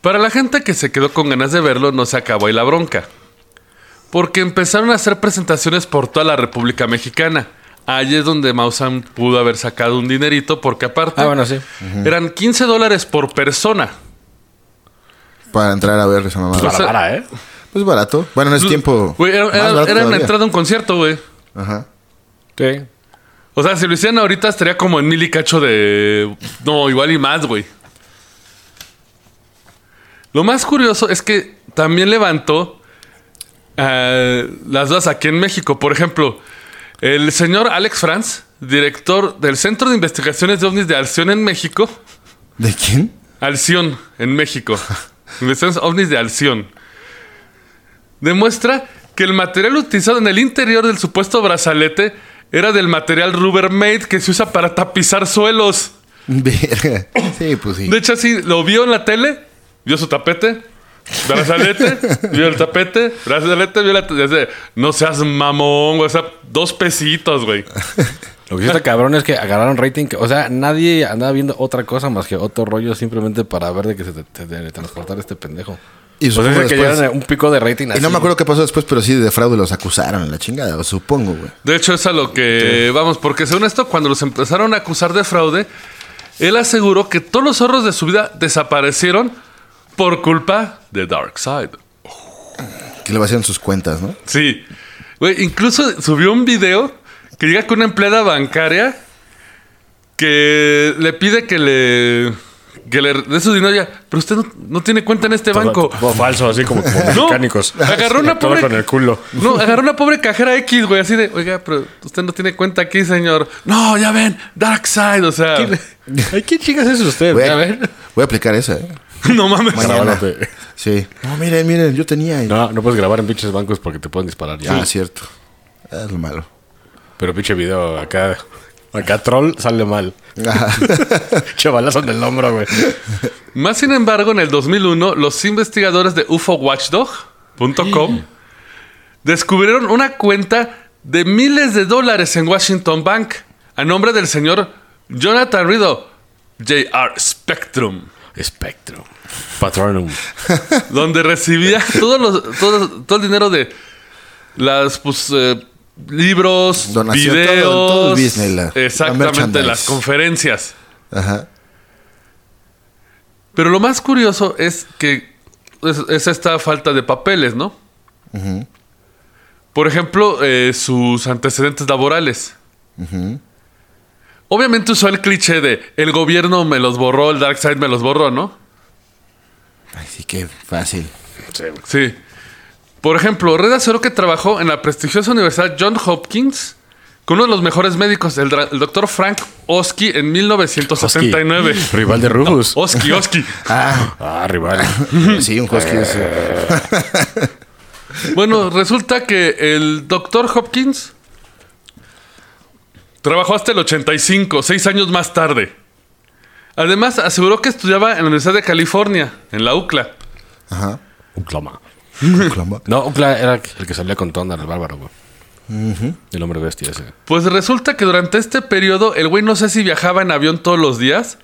Para la gente que se quedó con ganas de verlo, no se acabó ahí la bronca. Porque empezaron a hacer presentaciones por toda la República Mexicana. Ahí es donde Maussan pudo haber sacado un dinerito, porque aparte Ah, bueno, sí. eran 15 dólares por persona. Para entrar a ver esa mamada. Pues, Para, para, ¿eh? Pues barato. Bueno, no es tiempo. Güey, era, era- era una entrada a un concierto, güey. Ajá. Sí. O sea, si lo hicieran ahorita estaría como en mil y cacho de... No, igual y más, güey. Lo más curioso es que también levantó eh, las dudas aquí en México. Por ejemplo, el señor Alex Franz, director del Centro de Investigaciones de OVNIs de Alción en México. ¿De quién? Alción, en México. Investigaciones OVNIs de Alción. Demuestra que el material utilizado en el interior del supuesto brazalete era del material Rubbermaid que se usa para tapizar suelos. Verga. Sí, pues sí. De hecho, así lo vio en la tele, vio su tapete, brazalete, vio el tapete, brazalete, vio la. No seas mamón, güey. O sea, dos pesitos, güey. Lo que sí está cabrón es que agarraron rating. o sea, nadie andaba viendo otra cosa más que otro rollo simplemente para ver de que se te, te- teletransportara este pendejo. Y O sea, supongo es que llegaron un pico de rating así. Y no me acuerdo qué pasó después, pero sí de fraude los acusaron en la chingada, supongo, güey. De hecho, es a lo que vamos, porque según esto, cuando los empezaron a acusar de fraude, él aseguró que todos los ahorros de su vida desaparecieron por culpa de Darkseid. Que le vacían sus cuentas, ¿no? Sí. Güey, incluso subió un video que llega con una empleada bancaria que le pide que le, que le dé su dinero ya. Pero usted no, no tiene cuenta en este Todo- banco. todo falso, así como, como No, mecánicos. agarró una Todo pobre- con el culo. No, agarró una pobre cajera X, güey, así de, oiga, pero usted no tiene cuenta aquí, señor. No, ya ven, Darkseid, o sea. ¿qué chicas es usted? Voy a, A ver. voy a aplicar esa, ¿eh? no mames. Mañana. Grabándote. Sí. No, miren, miren, yo tenía. y- No, no puedes grabar en pinches bancos porque te pueden disparar ya. Ah, cierto. Es lo malo. Pero pinche video acá. Acá troll sale mal. Ajá. Chavalazo en el hombro, güey. Más sin embargo, en el 2001, los investigadores de UFOWatchdog.com descubrieron una cuenta de miles de dólares en Washington Bank a nombre del señor Jonathan Rido, JR Spectrum, Spectrum. Patronum. donde recibía todos los, todo, todo el dinero de las pues, eh, libros, Donación, videos, todo el business, la- la exactamente las conferencias. Ajá. Pero lo más curioso es que es, es esta falta de papeles, ¿no? Por ejemplo, eh, sus antecedentes laborales. Obviamente usó el cliché de el gobierno me los borró, el Darkseid me los borró, ¿no? Ay, sí, qué fácil. Sí. Por ejemplo, Red aseguró que trabajó en la prestigiosa Universidad John Hopkins con uno de los mejores médicos, el, doctor Frank Oski, en 1979. Rival de Rufus. Oski, Oski. Ah, Ah, rival. sí, un es... Bueno, resulta que el doctor Hopkins trabajó hasta el 85, seis años más tarde. Además, aseguró que estudiaba en la Universidad de California, en la UCLA. Ajá. Uclama. Clama. No, Ucla era el que salía con Tondar, el bárbaro, güey. El hombre bestia ese. Pues resulta que durante este periodo el güey no sé si viajaba en avión todos los días,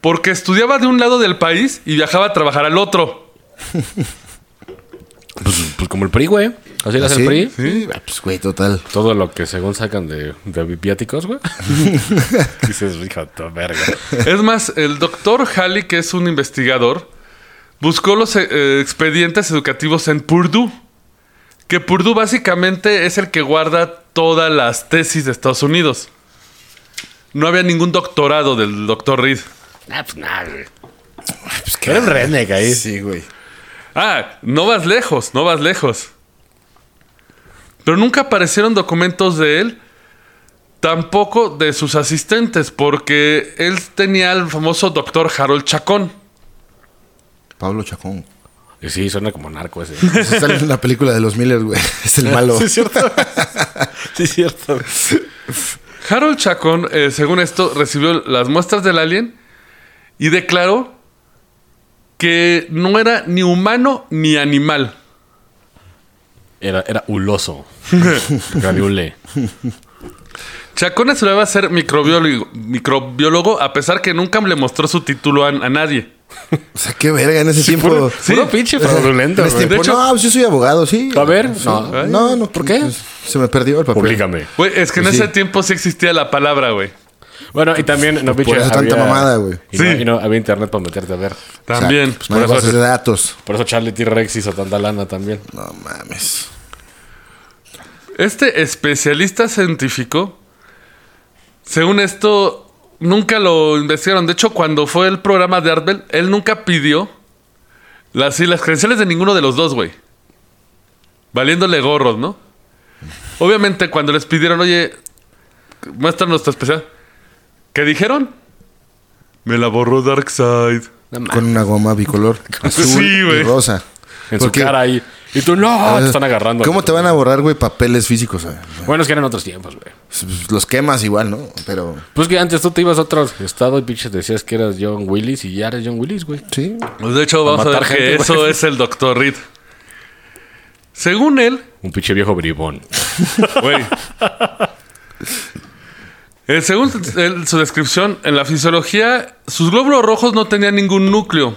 porque estudiaba de un lado del país y viajaba a trabajar al otro. Pues, pues como el PRI, güey. Así le hace ¿Sí? el PRI. Sí. Ah, Pues, güey, total. Todo lo que según sacan de, de viáticos, güey. Dices, hijo de verga. Es más, el doctor Halley, que es un investigador, buscó los eh, expedientes educativos en Purdue. Que Purdue básicamente es el que guarda todas las tesis de Estados Unidos. No había ningún doctorado del doctor Reed. Ah, pues nada, güey. Pues, ¿qué? Era un ahí. Sí, güey. Ah, no vas lejos, no vas lejos. Pero nunca aparecieron documentos de él, tampoco de sus asistentes, porque él tenía al famoso doctor Harold Chacón. Pablo Chacón. Y sí, suena como narco ese. Esa Sale en la película de los Miller, güey. Es el malo. sí, es cierto. sí, es cierto. Harold Chacón, eh, según esto, recibió las muestras del alien y declaró que no era ni humano ni animal. Era, era huloso. Graviule. Chacón aseguraba ser microbiólogo, microbiólogo a pesar que nunca le mostró su título a, a nadie. O sea, qué verga en ese tiempo. Puro, Sí. puro pinche fraudulento, En ese güey. tiempo, De hecho- no, pues yo soy abogado, sí. A ver, no, no. no, no, ¿Por qué? pues, se me perdió el papel. Publícame. Güey, es que en sí. ese tiempo sí existía la palabra, güey. Bueno, y también, no, pinche, eso tanta mamada, güey. Y, no, Sí. y no había internet para meterte a ver. También. Pues, por eso de datos. Por eso Charlie T-Rex hizo tanta lana también. No mames. Este especialista científico, según esto, nunca lo investigaron. De hecho, cuando fue el programa de Artbell, él nunca pidió las, las credenciales de ninguno de los dos, güey. Valiéndole gorros, ¿no? Obviamente, cuando les pidieron, oye, muéstranos tu especial. ¿Qué dijeron? Me la borró Darkseid. No. Con una goma bicolor. Azul Sí, güey. y rosa. En Porque, su cara ahí. Y tú, no, te están agarrando. ¿Cómo te van a borrar, güey, papeles físicos? eh? Bueno, es que eran otros tiempos, güey. Pues, Los quemas igual, ¿no? Pero Pues que antes tú te ibas a otro estado y pinches decías que eras John Willis y ya eres John Willis, güey. sí. Pues de hecho, vamos a ver que eso es el Dr. Reed. Según él, Un pinche viejo bribón. Güey. Eh, según su descripción, en la fisiología, sus glóbulos rojos no tenían ningún núcleo.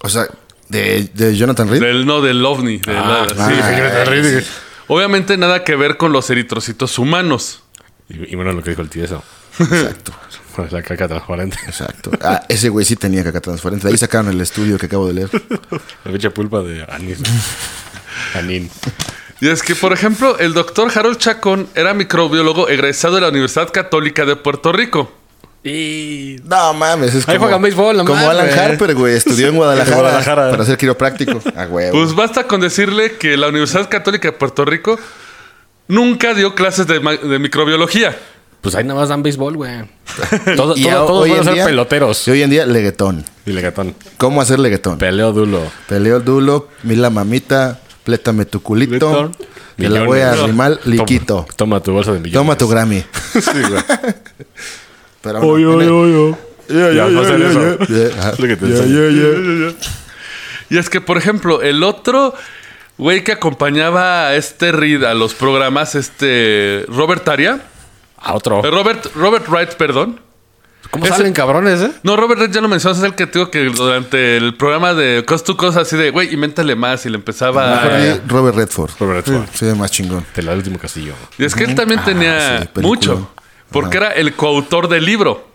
O sea, de, de Jonathan Reed. Del, no, del ovni. de la- sí. ah, Obviamente nada que ver con los eritrocitos humanos. Y, y bueno, lo que dijo el tieso. Exacto, La caca transparente. exacto. Ah, ese güey sí tenía caca transparente. De ahí sacaron el estudio que acabo de leer. La pinche pulpa de anís. Anín. Y es que, por ejemplo, el doctor Harold Chacón era microbiólogo egresado de la Universidad Católica de Puerto Rico. Y... No mames, es Ahí como, juegan béisbol, como Alan güey. Harper, güey. Estudió en Guadalajara, para ser quiropráctico. A huevo. Pues basta con decirle que la Universidad Católica de Puerto Rico nunca dio clases de, microbiología. Pues ahí nada más dan béisbol, güey. Todo, Y todo- a- todos hoy van a en ser día- peloteros. Y hoy en día, leguetón. Y legatón. ¿Cómo hacer leguetón? Peleo dulo. Peleo el dulo, mila mamita, plétame tu culito. Te la voy a arrimar liquito. Toma, toma tu bolsa de millones. Toma tu Grammy. Sí, güey. Pero no, en el- Ya, no hacer eso. Yeah, que enseño. yeah, yeah. Y es que, por ejemplo, el otro güey que acompañaba a este Reed a los programas, este Robert Aria, A otro. eh, Robert, Robert Wright, perdón. ¿Cómo ese- salen cabrones, eh? No, Robert Wright ya lo mencionas, es el que te digo que durante el programa de Cost to Cost, así de, güey, invéntale más y le empezaba a... Robert Redford. Robert Redford. Se ve más chingón. De la último castillo. Y es que él también tenía sí, película. mucho, porque era el coautor del libro.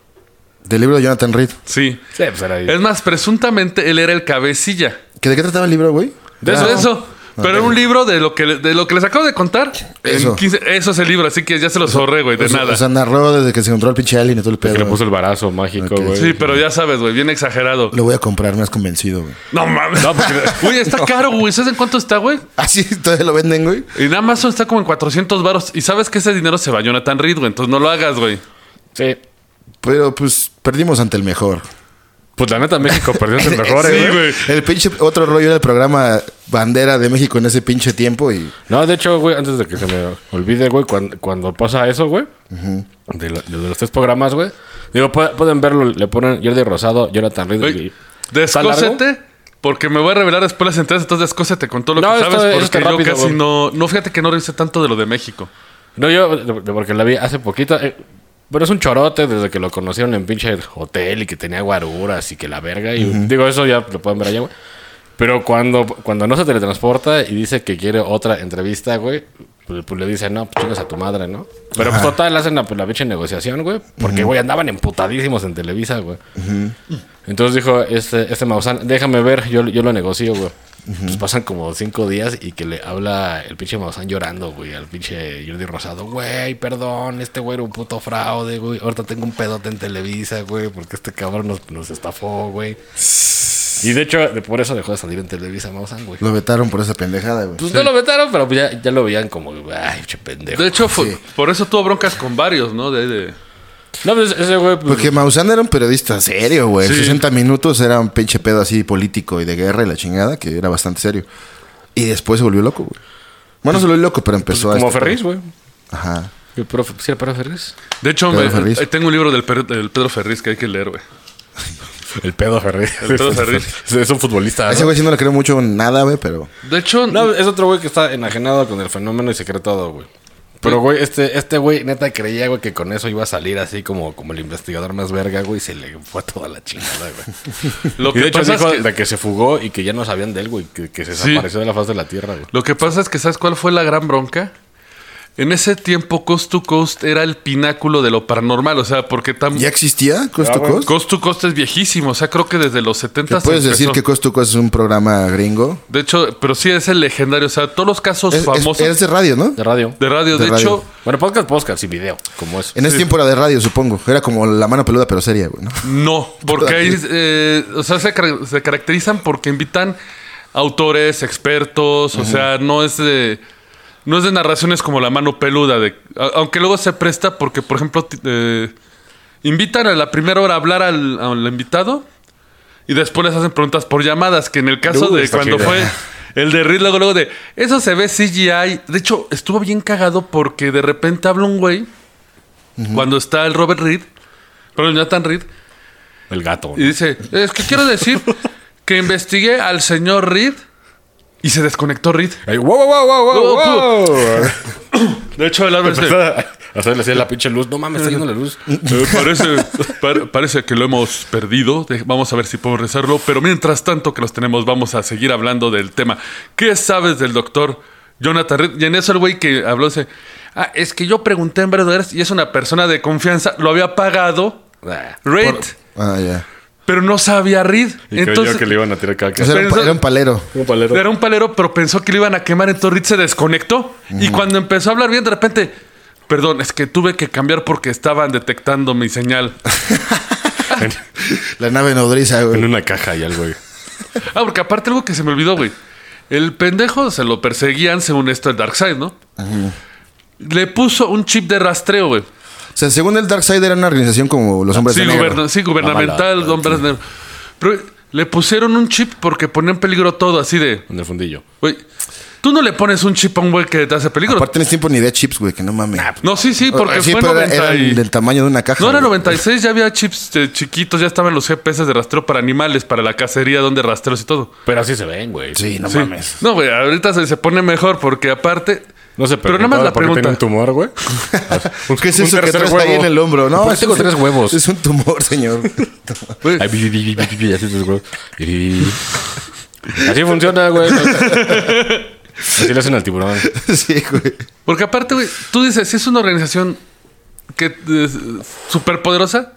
Del libro de Jonathan Reed. Sí. Sí, pues era ahí. Es más, presuntamente él era el cabecilla. ¿Que ¿De qué trataba el libro, güey? De eso, de eso. Pero era un libro de lo que, de lo que les acabo de contar. en Eso. 15 eso es el libro, así que ya se los ahorré, güey, de nada. O sea, narró desde que se encontró el pinche alien y todo el Que le pedo. puso el barazo mágico, Ok. güey. sí, pero ya sabes, güey, bien exagerado. Lo voy a comprar, me has convencido, güey. No mames. No, porque- Güey, está caro, güey. ¿Sabes en cuánto está, güey? Ah, sí, todavía lo venden, güey. En Amazon está como en 400 baros. Y sabes que ese dinero se va a Jonathan Reed, güey. Entonces no lo hagas, güey. Sí. Pero pues perdimos ante el mejor. Pues la neta, México perdió el mejor, Sí, güey. El pinche otro rollo era el programa Bandera de México en ese pinche tiempo y No, de hecho, güey, antes de que se me olvide, güey, cuando, cuando pasa eso, güey, de, lo- de los tres programas, güey, digo, pu- pueden verlo, le ponen Jordi Rosado, Jonathan Reed. Güey, y- ¿Está largo? Descósete. Porque me voy a revelar después las entradas. Entonces descósete con todo lo No, que sabes. esto Porque está yo rápido, casi no... No, fíjate que no revisé tanto de lo de México. No, yo, porque la vi hace poquito. eh, pero es un chorote desde que lo conocieron en pinche hotel y que tenía guaruras y que la verga. Y digo, eso ya lo pueden ver allá, güey. Pero cuando, cuando no se teletransporta y dice que quiere otra entrevista, güey, pues, pues le dice, no, pues chingas a tu madre, ¿no? Pero pues total, hacen la, pues, la pinche negociación, güey. Porque, güey, andaban emputadísimos en Televisa, güey. Entonces dijo, este, este Maussan, déjame ver, yo, yo lo negocio, güey. Pues pasan como cinco días y que le habla el pinche Maussan llorando, güey, al pinche Jordi Rosado. Güey, perdón, este güey era un puto fraude, güey. Ahorita tengo un pedote en Televisa, güey, porque este cabrón nos, nos estafó, güey. Y de hecho, de- por eso dejó de salir en Televisa Maussan, güey. lo vetaron por esa pendejada, güey. Pues no lo vetaron, pero pues ya, ya lo veían como, ay, pinche pendejo. De hecho, fue- Sí. por eso tuvo broncas con varios, ¿no? De, de- No, pues ese güey, pues, Porque Maussan era un periodista serio, güey. Sí. 60 minutos era un pinche pedo así político y de guerra y la chingada, que era bastante serio. Y después se volvió loco, güey. Bueno, se volvió loco, pero empezó a... como este Ferris, güey. Ajá. El profe- ¿Sí era para Ferris? De hecho, Pedro me- Ferriz. tengo un libro del, Per- del Pedro Ferriz que hay que leer, güey. El pedo Ferris. El pedo Ferris. es un futbolista. A ese ¿no? güey sí no le creo mucho en nada, güey, pero... De hecho, No, es otro güey que está enajenado con el fenómeno y se cree todo, güey. Pero, güey, este, este güey neta creía, güey, que con eso iba a salir así como, como el investigador más verga, güey, y se le fue toda la chingada, güey. lo Y que de hecho pasa dijo es que... de que se fugó y que ya no sabían de él, güey, que, que se Sí. desapareció de la faz de la tierra, güey. Lo que pasa es que, ¿sabes cuál fue la gran bronca? En ese tiempo, Coast to Coast era el pináculo de lo paranormal. O sea, porque tam- ¿Ya existía Cost to Ah, bueno. Cost? Coast to Coast es viejísimo. O sea, creo que desde los 70 ¿Te puedes decir que Cost to Coast es un programa gringo? De hecho, pero sí es el legendario. O sea, todos los casos Es, famosos es de radio, ¿no? De radio. de radio. de De, radio. hecho, Bueno, podcast, podcast y video, como es. En ese tiempo era de radio, supongo. Era como la mano peluda, pero seria, güey, ¿no? no. Porque ahí, eh, o sea, se, car- se caracterizan porque invitan autores, expertos. O sea, no es de... No es de narraciones como la mano peluda, de, aunque luego se presta porque, por ejemplo, eh, invitan a la primera hora a hablar al, al invitado y después les hacen preguntas por llamadas, que en el caso Uh, de cuando fue el de Reed, luego, luego de, eso se ve CGI. De hecho, estuvo bien cagado porque de repente habla un güey, cuando está el Robert Reed, con el Nathan Reed, El gato. y dice, es que quiero decir que investigué al señor Reed y se desconectó Reed. Wow, wow, wow, wow, wow. De hecho, el árbol a hacerle así la pinche luz. No mames, está yendo la luz. Eh, parece, par- parece que lo hemos perdido. Vamos a ver si podemos rezarlo. Pero mientras tanto que los tenemos, vamos a seguir hablando del tema. ¿Qué sabes del doctor Jonathan Reed? Y en eso el güey que habló dice: Ah, es que yo pregunté en lugares y es una persona de confianza. Lo había pagado Ah, Reed, Ah, ya. Pero no sabía Reed. Y creyó Entonces, que le iban a tirar cada O sea, era, un, pa- era un palero. Un palero. era un palero, pero pensó que lo iban a quemar. Entonces Reed se desconectó. Y cuando empezó a hablar bien, de repente. Perdón, es que tuve que cambiar porque estaban detectando mi señal. La nave nodriza, En güey. una caja y algo, güey. Ah, porque aparte algo que se me olvidó, güey. El pendejo se lo perseguían, según esto, el Darkseid, ¿no? Le puso un chip de rastreo, güey. O sea, según el Darkseid era una organización como los hombres Sí, de negro. guberna- sí, gubernamental, Mamala. hombres negros. Pero le pusieron un chip porque ponía en peligro todo, así de... En el fundillo. Güey, tú no le pones un chip a un güey que te hace peligro. Aparte en ese tiempo ni de chips, güey, que no mames. no, sí, sí, porque sí, fue pero era- 90 eran y- del tamaño de una caja. No, era güey. 96, ya había chips eh, chiquitos, ya estaban los GPS de rastreo para animales, para la cacería, donde rastreos y todo. Pero así se ven, güey. Sí, no Sí. mames. No, güey, ahorita se, se pone mejor porque aparte... No sé, Pero nada más la ¿por qué pregunta. tiene un tumor, güey? ¿Qué es Un eso que traes ahí en el hombro? No, ¿Por qué es tengo un- tres huevos? Es un tumor, señor. así tres huevos. Y- Así funciona, güey. Así le hacen al tiburón. sí, güey. Porque aparte, güey, tú dices, si es una organización que es súper poderosa,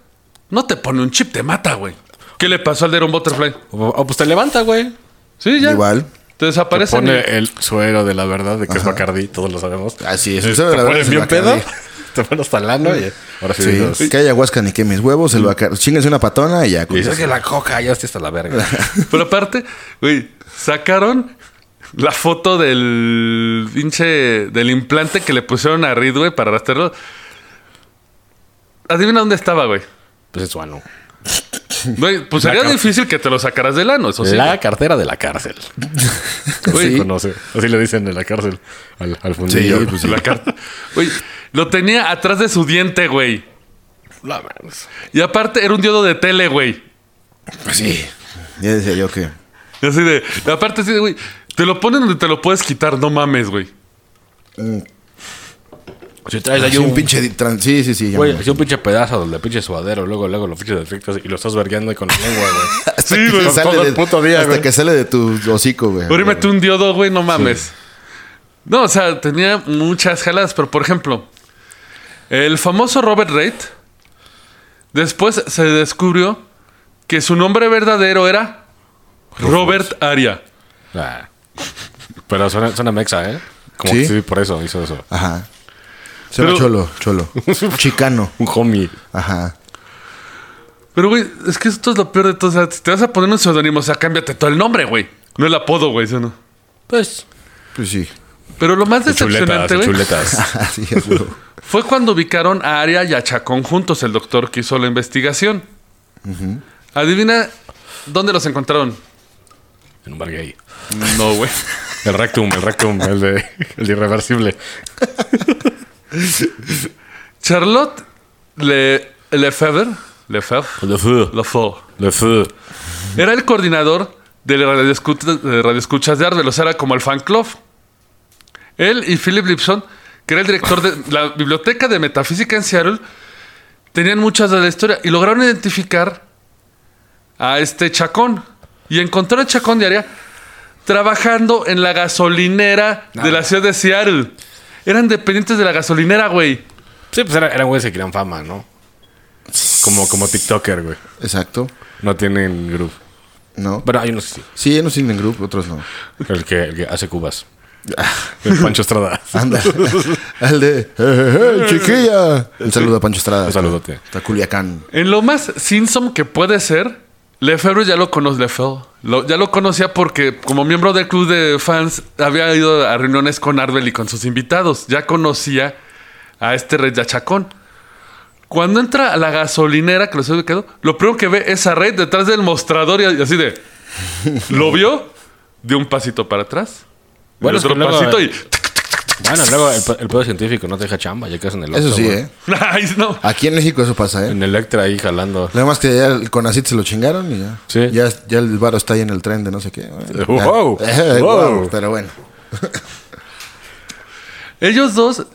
no te pone un chip, te mata, güey. ¿Qué le pasó al Deron Butterfly? O, o pues te levanta, güey. Sí, ya. Igual. Te desaparecen. Pone y- el suero de la verdad de que es Bacardi, todos lo sabemos. Así es. Te Eso de la verdad pones es bien pedo, te pones hasta el ano y ahora sí, que haya huasca ni que mis huevos, el Bacardi. Chinguense una patona y ya. y dices que la coca ya está hasta la verga. Pero aparte, güey, sacaron la foto del pinche. del implante que le pusieron a Reed, güey, para rastrearlo. Adivina dónde estaba, güey. pues es su ano. Güey, pues La sería difícil que te lo sacaras del ano, eso sí. la cartera de la cárcel. Güey, Sí. Conoce. Así le dicen en la cárcel al, al Sí, fundillo. pues sí. la carta. Güey, lo tenía atrás de su diente, güey. La. Y aparte era un diodo de tele, güey. Pues sí. Ya decía yo que. Y Así de. aparte, así de, güey. Te lo ponen donde te lo puedes quitar, no mames, güey. Si traes ahí un, un pinche. di- tran- Sí, sí, sí. Güey, un pinche pedazo donde pinche suadero, luego, luego lo pinches defectos y lo estás vergueando con la lengua, güey. Hasta Sí, que güey, sale todo el de- puto día, Hasta güey. que sale de tu hocico, güey. Un diodo, güey, no mames. No, o sea, tenía muchas jaladas, pero por ejemplo, el famoso Robert Reid, después se descubrió que su nombre verdadero era Robert Aria. Ah. Pero suena, suena mexa, ¿eh? Como ¿Sí? que sí, por eso hizo eso. Ajá. Se llama Pero- cholo, cholo. Chicano. Un homie. Ajá. Pero, güey, es que esto es lo peor de todo. O sea, si te vas a poner un seudónimo, o sea, cámbiate todo el nombre, güey. No el apodo, güey, ¿sí no? Pues. Pues sí. Pero lo más decepcionante, güey, fue cuando ubicaron a Aria y a Chacón juntos, el doctor que hizo la investigación. Adivina dónde los encontraron. En un bar gay. No, güey. El rectum, el rectum, el de, el de irreversible. Charlotte Le, Lefebvre, Lefebvre. Lefebvre, Le feu. era el coordinador de radioescuchas de, de Arbel, o sea, era como el fan club. Él y Philip Lipson, que era el director de la biblioteca de metafísica en Seattle, tenían muchas de la historia y lograron identificar a este Chacón. Y encontró a Chacón diaria trabajando en la gasolinera de la ciudad de Seattle. Eran dependientes de la gasolinera, güey. Sí, pues era- eran güeyes que querían fama, ¿no? Como, como TikToker, güey. Exacto. No tienen groove. ¿No? Bueno, hay unos que sí. Sí, unos tienen group, otros no. El que, el que hace cubas. El Pancho Estrada. Anda. El de. "Eh, eh, eh, chiquilla. Un saludo a Pancho Estrada. Un saludote. Está Culiacán. En lo más Simpson que puede ser, Lefebvre ya lo conoce, Lefebvre. Lo- ya lo conocía porque como miembro del club de fans había ido a reuniones con Arbel y con sus invitados. Ya conocía a este rey Yachacón. Cuando entra a la gasolinera que he ubicado, lo primero que ve es a Rey detrás del mostrador y así de... Lo vio, dio un pasito para atrás. Bueno, Bueno, es que otro luego- pasito y... Bueno, luego el, el pedo científico no te deja chamba, ya que es en el Eso Oxxo, sí, güey. ¿eh? No. Aquí en México eso pasa, ¿eh? En Electra ahí jalando. Nada más que ya el Conacit se lo chingaron y ya. Sí. Ya, ya el varo está ahí en el tren de no sé qué. Bueno, Wow, ya. Eh, wow. wow, Pero bueno. Ellos dos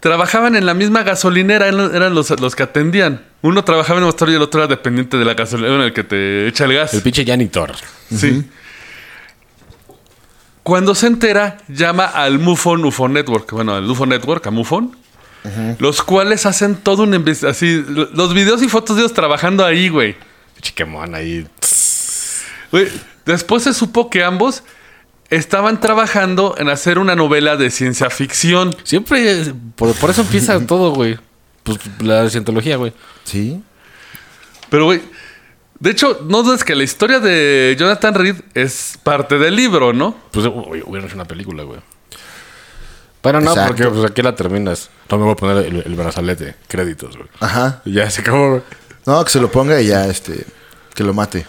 trabajaban en la misma gasolinera, eran eran los, los que atendían. Uno trabajaba en el mostrador y el otro era dependiente de la gasolinera, en el que te echa el gas. El pinche janitor. Sí. Cuando se entera, llama al MUFON UFO Network, bueno, al UFO Network, a MUFON, los cuales hacen todo un así, lo- los videos y fotos de ellos trabajando ahí, güey. Pinche quemón ahí. Güey, Después se supo que ambos estaban trabajando en hacer una novela de ciencia ficción. Siempre, por, por eso empieza todo, güey. Pues la cientología, güey. Sí. Pero, güey, de hecho, no dudes que la historia de Jonathan Reed es parte del libro, ¿no? Pues uy, hubieran hecho una película, güey. Pero no, Exacto. porque pues aquí la terminas. No me voy a poner el, el brazalete. Créditos, güey. Ajá. Y ya se acabó, güey. No, que se lo ponga y ya, este. Que lo mate.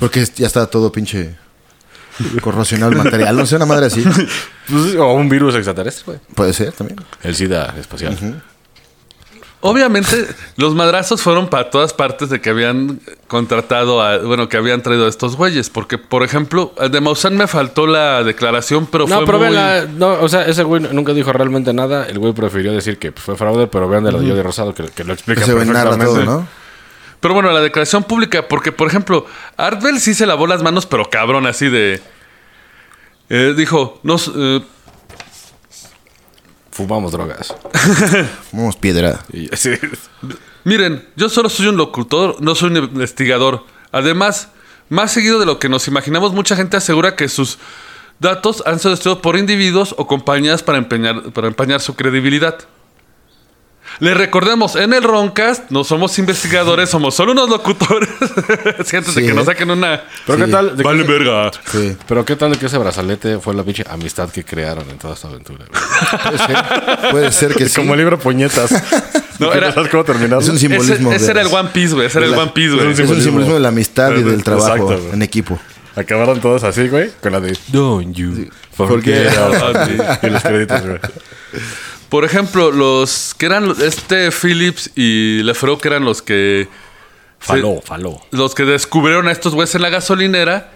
Porque ya está todo pinche. Corrosionado el material. No sé, una madre así. Pues, o un virus extraterrestre, güey. Puede ser también. El SIDA espacial. Obviamente, los madrazos fueron para todas partes de que habían contratado a, bueno, que habían traído a estos güeyes. Porque, por ejemplo, de Maussan me faltó la declaración, pero No, fue pero muy... vean la- No, o sea, ese güey nunca dijo realmente nada. El güey prefirió decir que pues, fue fraude, pero vean de la de Rosado que, que lo explica se perfectamente. todo, ¿no? Pero bueno, la declaración pública, porque, por ejemplo, Artbell sí se lavó las manos, pero cabrón, así de... eh, dijo, nos, eh, Fumamos drogas. Vamos piedra. Y así. miren, yo solo soy un locutor, no soy un investigador. Además, Más seguido de lo que nos imaginamos, mucha gente asegura que sus datos han sido destruidos por individuos o compañías para, empeñar, para empañar su credibilidad. Les recordemos, en el Roncast no somos investigadores, somos solo unos locutores. De Sí, que nos saquen una... Pero Sí. qué tal. de Vale, que- verga. Sí. Pero qué tal de que ese brazalete fue la pinche amistad que crearon en toda esta aventura. güey? Puede ser, puede ser que sí. Como el libro Puñetas. No, no, era- ¿Sabes cómo terminarlo? Es un simbolismo. ese era el One Piece, güey. Ese era el One Piece, es güey. un Es un simbolismo. de la amistad y del trabajo Exacto, en equipo. Acabaron todos así, güey, con la de Don't you forget about me. Y los créditos, güey. Por ejemplo, los que eran este Phillips y Lefroy, que eran los que Faló, faló. los que descubrieron a estos güeyes en la gasolinera,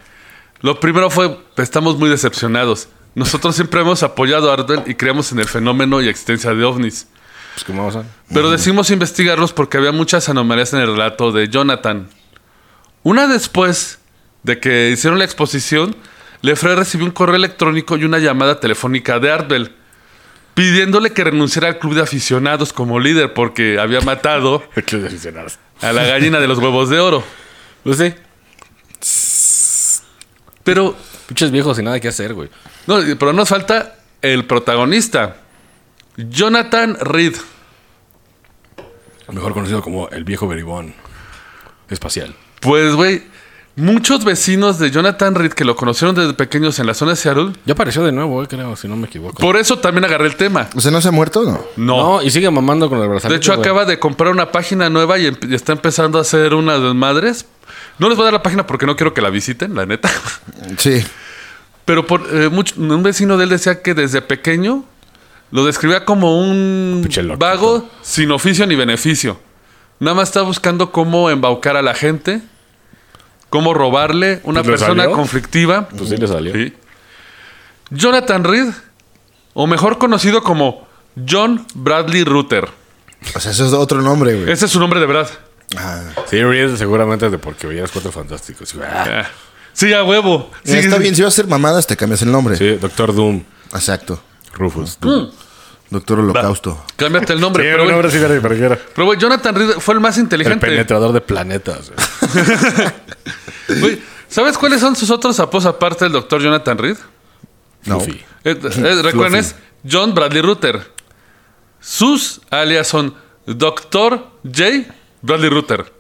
lo primero fue, estamos muy decepcionados. Nosotros siempre hemos apoyado a Ardwell y creemos en el fenómeno y existencia de ovnis. Pues, ¿cómo vamos a...? Pero decidimos investigarlos porque había muchas anomalías en el relato de Jonathan. Una después de que hicieron la exposición, Lefray recibió un correo electrónico y una llamada telefónica de Ardwell pidiéndole que renunciara al club de aficionados como líder porque había matado ¿Qué de aficionados? a la gallina de los huevos de oro. Pues sí. Pero, Pinches viejos sin nada que hacer, güey. no, pero nos falta el protagonista, Jonathan Reed. Mejor conocido como el viejo beribón espacial. Pues, güey, muchos vecinos de Jonathan Reed que lo conocieron desde pequeños en la zona de Seattle, Ya apareció de nuevo, eh, creo, si no me equivoco. por eso también agarré el tema. O sea, ¿no se ha muerto? No. No. No, y sigue mamando con el brazalete. de hecho, güey. acaba de comprar una página nueva y, está empezando a hacer unas madres. No les voy a dar la página porque no quiero que la visiten, la neta. Sí. Pero por, eh, mucho- un vecino de él decía que desde pequeño lo describía como un vago sin oficio ni beneficio. Nada más está buscando cómo embaucar a la gente, cómo robarle, una Pues le persona salió. conflictiva. Pues sí le salió. Sí. Jonathan Reed, o mejor conocido como John Bradley Rutter. O sea, eso es otro nombre, güey. Ese es su nombre de verdad. Ah. Sí, Reed seguramente es de porque veías cuatro fantásticos. Ah, Ah. Sí, a huevo. Mira, Sí, está sí. bien, si vas a hacer mamadas, te cambias el nombre. Sí, Doctor Doom. Exacto. Rufus. Doctor Holocausto. Cámbiate el nombre. Sí, pero, nombre sí era pero, güey, Jonathan Reed fue el más El inteligente. penetrador de planetas. ¿Sabes cuáles son sus otros apodos aparte del doctor Jonathan Reed? No. Eh, eh, recuerden, es John Bradley Rutter. Sus alias son Doctor J. Bradley Rutter.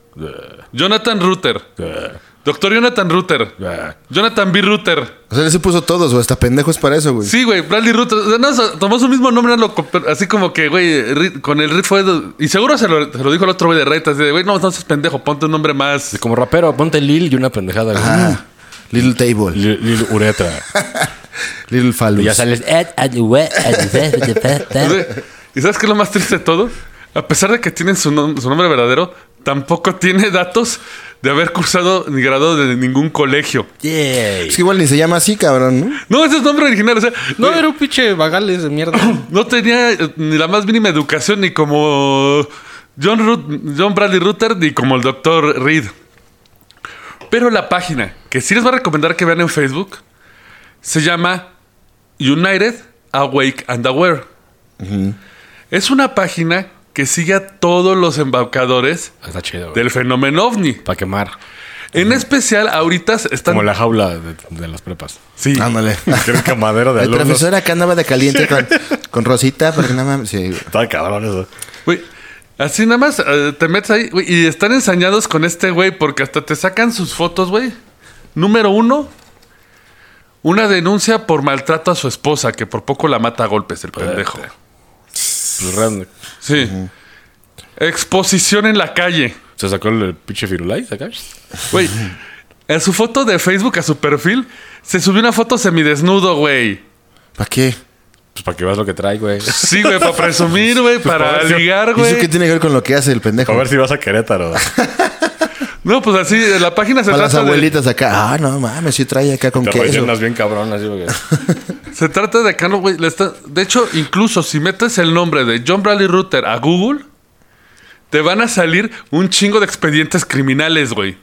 Jonathan Rutter. Doctor Jonathan Rutter. ah. Jonathan B. Rutter. O sea, él se puso todos, güey. Hasta pendejo es para eso, güey. Sí, güey, Bradley Rutter. O sea, no, tomó su mismo nombre, lo así como que, güey, con el Reed fue. Y seguro se lo, se lo dijo el otro güey de. Así de, güey, no, no seas pendejo, ponte un nombre más. Y Como rapero, ponte Lil y una pendejada. güey. Ah. Little Table. Lil, Lil Uretra. Little Phallus. Y ya sales. ¿Y sabes qué es lo más triste de todo? A pesar de que tienen su, nom- su nombre verdadero, tampoco tiene datos de haber cursado ni graduado de ningún colegio. Es que igual ni se llama así, cabrón, ¿no? No, ese es nombre original. O sea, No, güey, era un pinche vagales de mierda. no tenía eh, ni la más mínima educación, ni como John, Ru- John Bradley Rutter, ni como el doctor Reed. Pero la página que sí les voy a recomendar que vean en Facebook se llama United Awake and Aware. Es una página que sigue a todos los embaucadores Está chido, güey. del fenómeno ovni. Para quemar. En especial, ahorita están... Como la jaula de, de las prepas. Sí. Ándale. Que era camadero de El alumnos. profesor acá andaba de caliente con, con Rosita, porque nada más. Sí. Estaba cabrón eso. Güey, así nada más eh, te metes ahí, güey, y están ensañados con este güey porque hasta te sacan sus fotos, güey. Número uno, una denuncia por maltrato a su esposa, que por poco la mata a golpes el pendejo. Random. Sí. Exposición en la calle. Se sacó el pinche firulais acá. Güey, en su foto de Facebook, a su perfil, se subió una foto semidesnudo, güey. ¿Para qué? Pues para que veas lo que trae, güey. Sí, güey, para presumir, güey, para para si- ligar, ¿Y eso qué güey. tiene que ver con lo que hace el pendejo? A ver si vas a Querétaro. No, pues así, la página se Para las trata de... abuelitas acá. Ah, no mames, sí trae acá con Te queso. rellenas bien cabrón así, güey. Se trata de que no, güey. le está- De hecho, incluso si metes el nombre de John Bradley Rutter a Google, te van a salir un chingo de expedientes criminales, güey.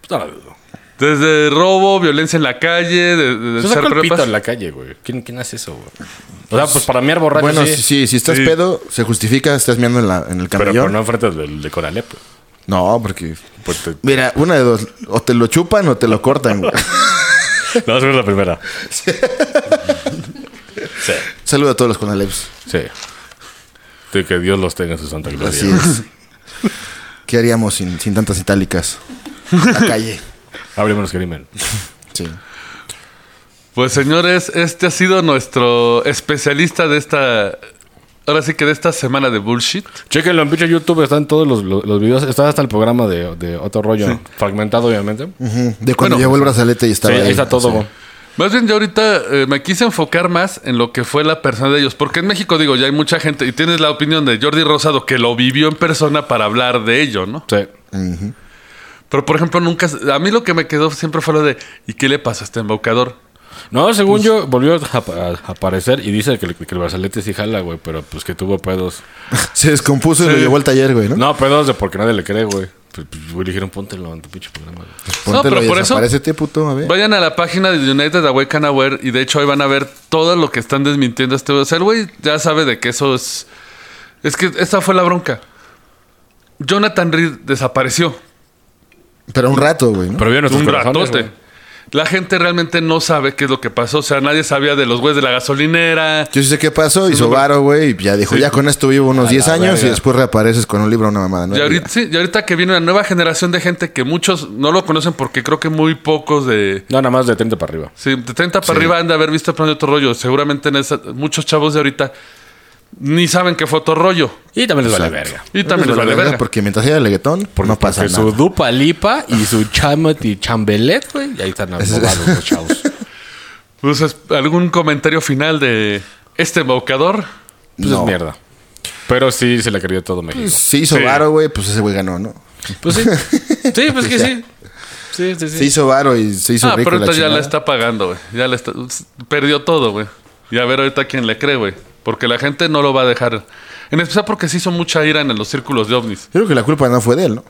Pues no la dudo. Desde robo, violencia en la calle, de, de Se ser sacó el pito en la calle, güey. ¿Quién, ¿Quién hace eso, güey? O sea, pues para mear borracho Bueno, sí. sí, sí, si estás Sí. pedo, se justifica, estás meando en, la, en el Pero, camellón. pero no enfrente del de Coralep. güey. No, porque. Pues te- Mira, una de dos. O te lo chupan o te lo cortan, güey. No, esa es la primera. sí. Saludo a todos los Conaleps. Sí. Sí, que Dios los tenga en su santa gloria. Así es. ¿Qué haríamos sin, sin tantas itálicas? La calle. Abrimos crimen. Sí. Pues señores, este ha sido nuestro especialista de esta. Ahora sí que de esta semana de bullshit. Chequenlo en pinche YouTube, están todos los, los, los videos. Está hasta el programa de, de otro rollo, fragmentado, obviamente. De cuando Bueno, llevó el brazalete y estaba ahí. está todo. Sí. Más bien, yo ahorita eh, me quise enfocar más en lo que fue la persona de ellos. Porque en México, digo, ya hay mucha gente. Y tienes la opinión de Jordi Rosado que lo vivió en persona para hablar de ello, ¿no? Sí. Pero, por ejemplo, nunca. A mí lo que me quedó siempre fue lo de. ¿Y qué le pasa a este embaucador? No, según yo, volvió a, a- a aparecer y dice que, el- que el brazalete sí jala, güey, pero pues que tuvo pedos. Se descompuso y lo Sí. llevó al taller, güey, ¿no? No, pedos de porque nadie le cree, güey. Pues, pues, güey, le dijeron, póntelo en tu pinche programa. güey. Póntelo No, pero y por eso- puto, a ver. Vayan a la página de United Awaken Aware y de hecho ahí van a ver todo lo que están desmintiendo este güey. O sea, el güey ya sabe de que eso es. Es que esta fue la bronca. Jonathan Reed desapareció. Pero un rato, güey, ¿no? Pero nuestros un ratote. güey. La gente realmente no sabe qué es lo que pasó. O sea, nadie sabía de los güeyes de la gasolinera. Yo sí sé qué pasó, hizo varo, güey, y ya dijo, Sí. ya con esto vivo unos A 10 la años y después reapareces con un libro, una mamada, ¿no? Y ahorita, sí, y ahorita que viene una nueva generación de gente que muchos no lo conocen porque creo que muy pocos de. No, nada más de 30 para arriba. Sí, de 30 para arriba han de haber visto Plan de otro rollo. Seguramente en esa- muchos chavos de ahorita ni saben que fue otro rollo. Y también les vale verga. Y también les vale verga. Porque mientras haya leguetón, Porque, no pasa nada. su dupa lipa y su chamet y chambelet, güey, y ahí están abogados los chavos. Pues, es- ¿Algún comentario final de este embaucador? Pues No. es mierda. Pero sí se le quería todo México. Si hizo Sí. varo, güey, pues ese güey ganó, ¿no? Pues sí. Sí, pues que sí. Sí, sí, sí. Se hizo varo y se hizo Ah, rico pero la ahorita ya la está pagando, güey. Ya la está... Perdió todo, güey. Y a ver ahorita quién le cree, güey. Porque la gente no lo va a dejar. En especial porque se hizo mucha ira en los círculos de ovnis. Creo que la culpa no fue de él, ¿no?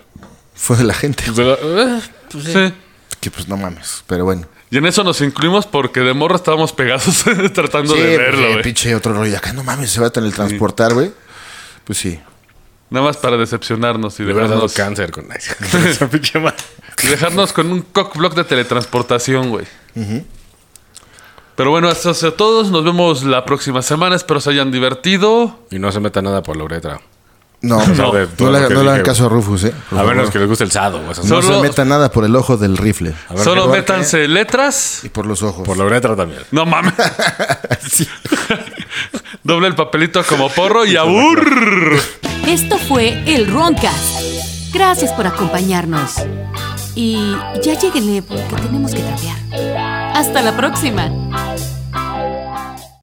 Fue de la gente. Pues de la- eh, pues sí. Sí. Que pues no mames, pero bueno. Y en eso nos incluimos porque de morro estábamos pegados tratando Sí, de pues, verlo, güey. pinche otro rollo. Acá no mames, se va a tener el transportar, güey. Pues sí. Nada más para decepcionarnos y Le dejarnos, cáncer con esa pinche madre. y dejarnos con un cockblock de teletransportación, güey. Pero bueno, eso es todos. Nos vemos la próxima semana. Espero se hayan divertido. Y no se meta nada por la uretra. No, no, no le, no le hagan caso a Rufus, ¿eh? Por A favor. menos que les guste el sado, güey. No Solo- se meta nada por el ojo del rifle. A ver, Solo métanse letras. Y por los ojos. Por la uretra también. No mames. Doble el papelito como porro y abur. Esto fue el Roncast. Gracias por acompañarnos. Y ya lleguenle porque tenemos que trapear. Hasta la próxima.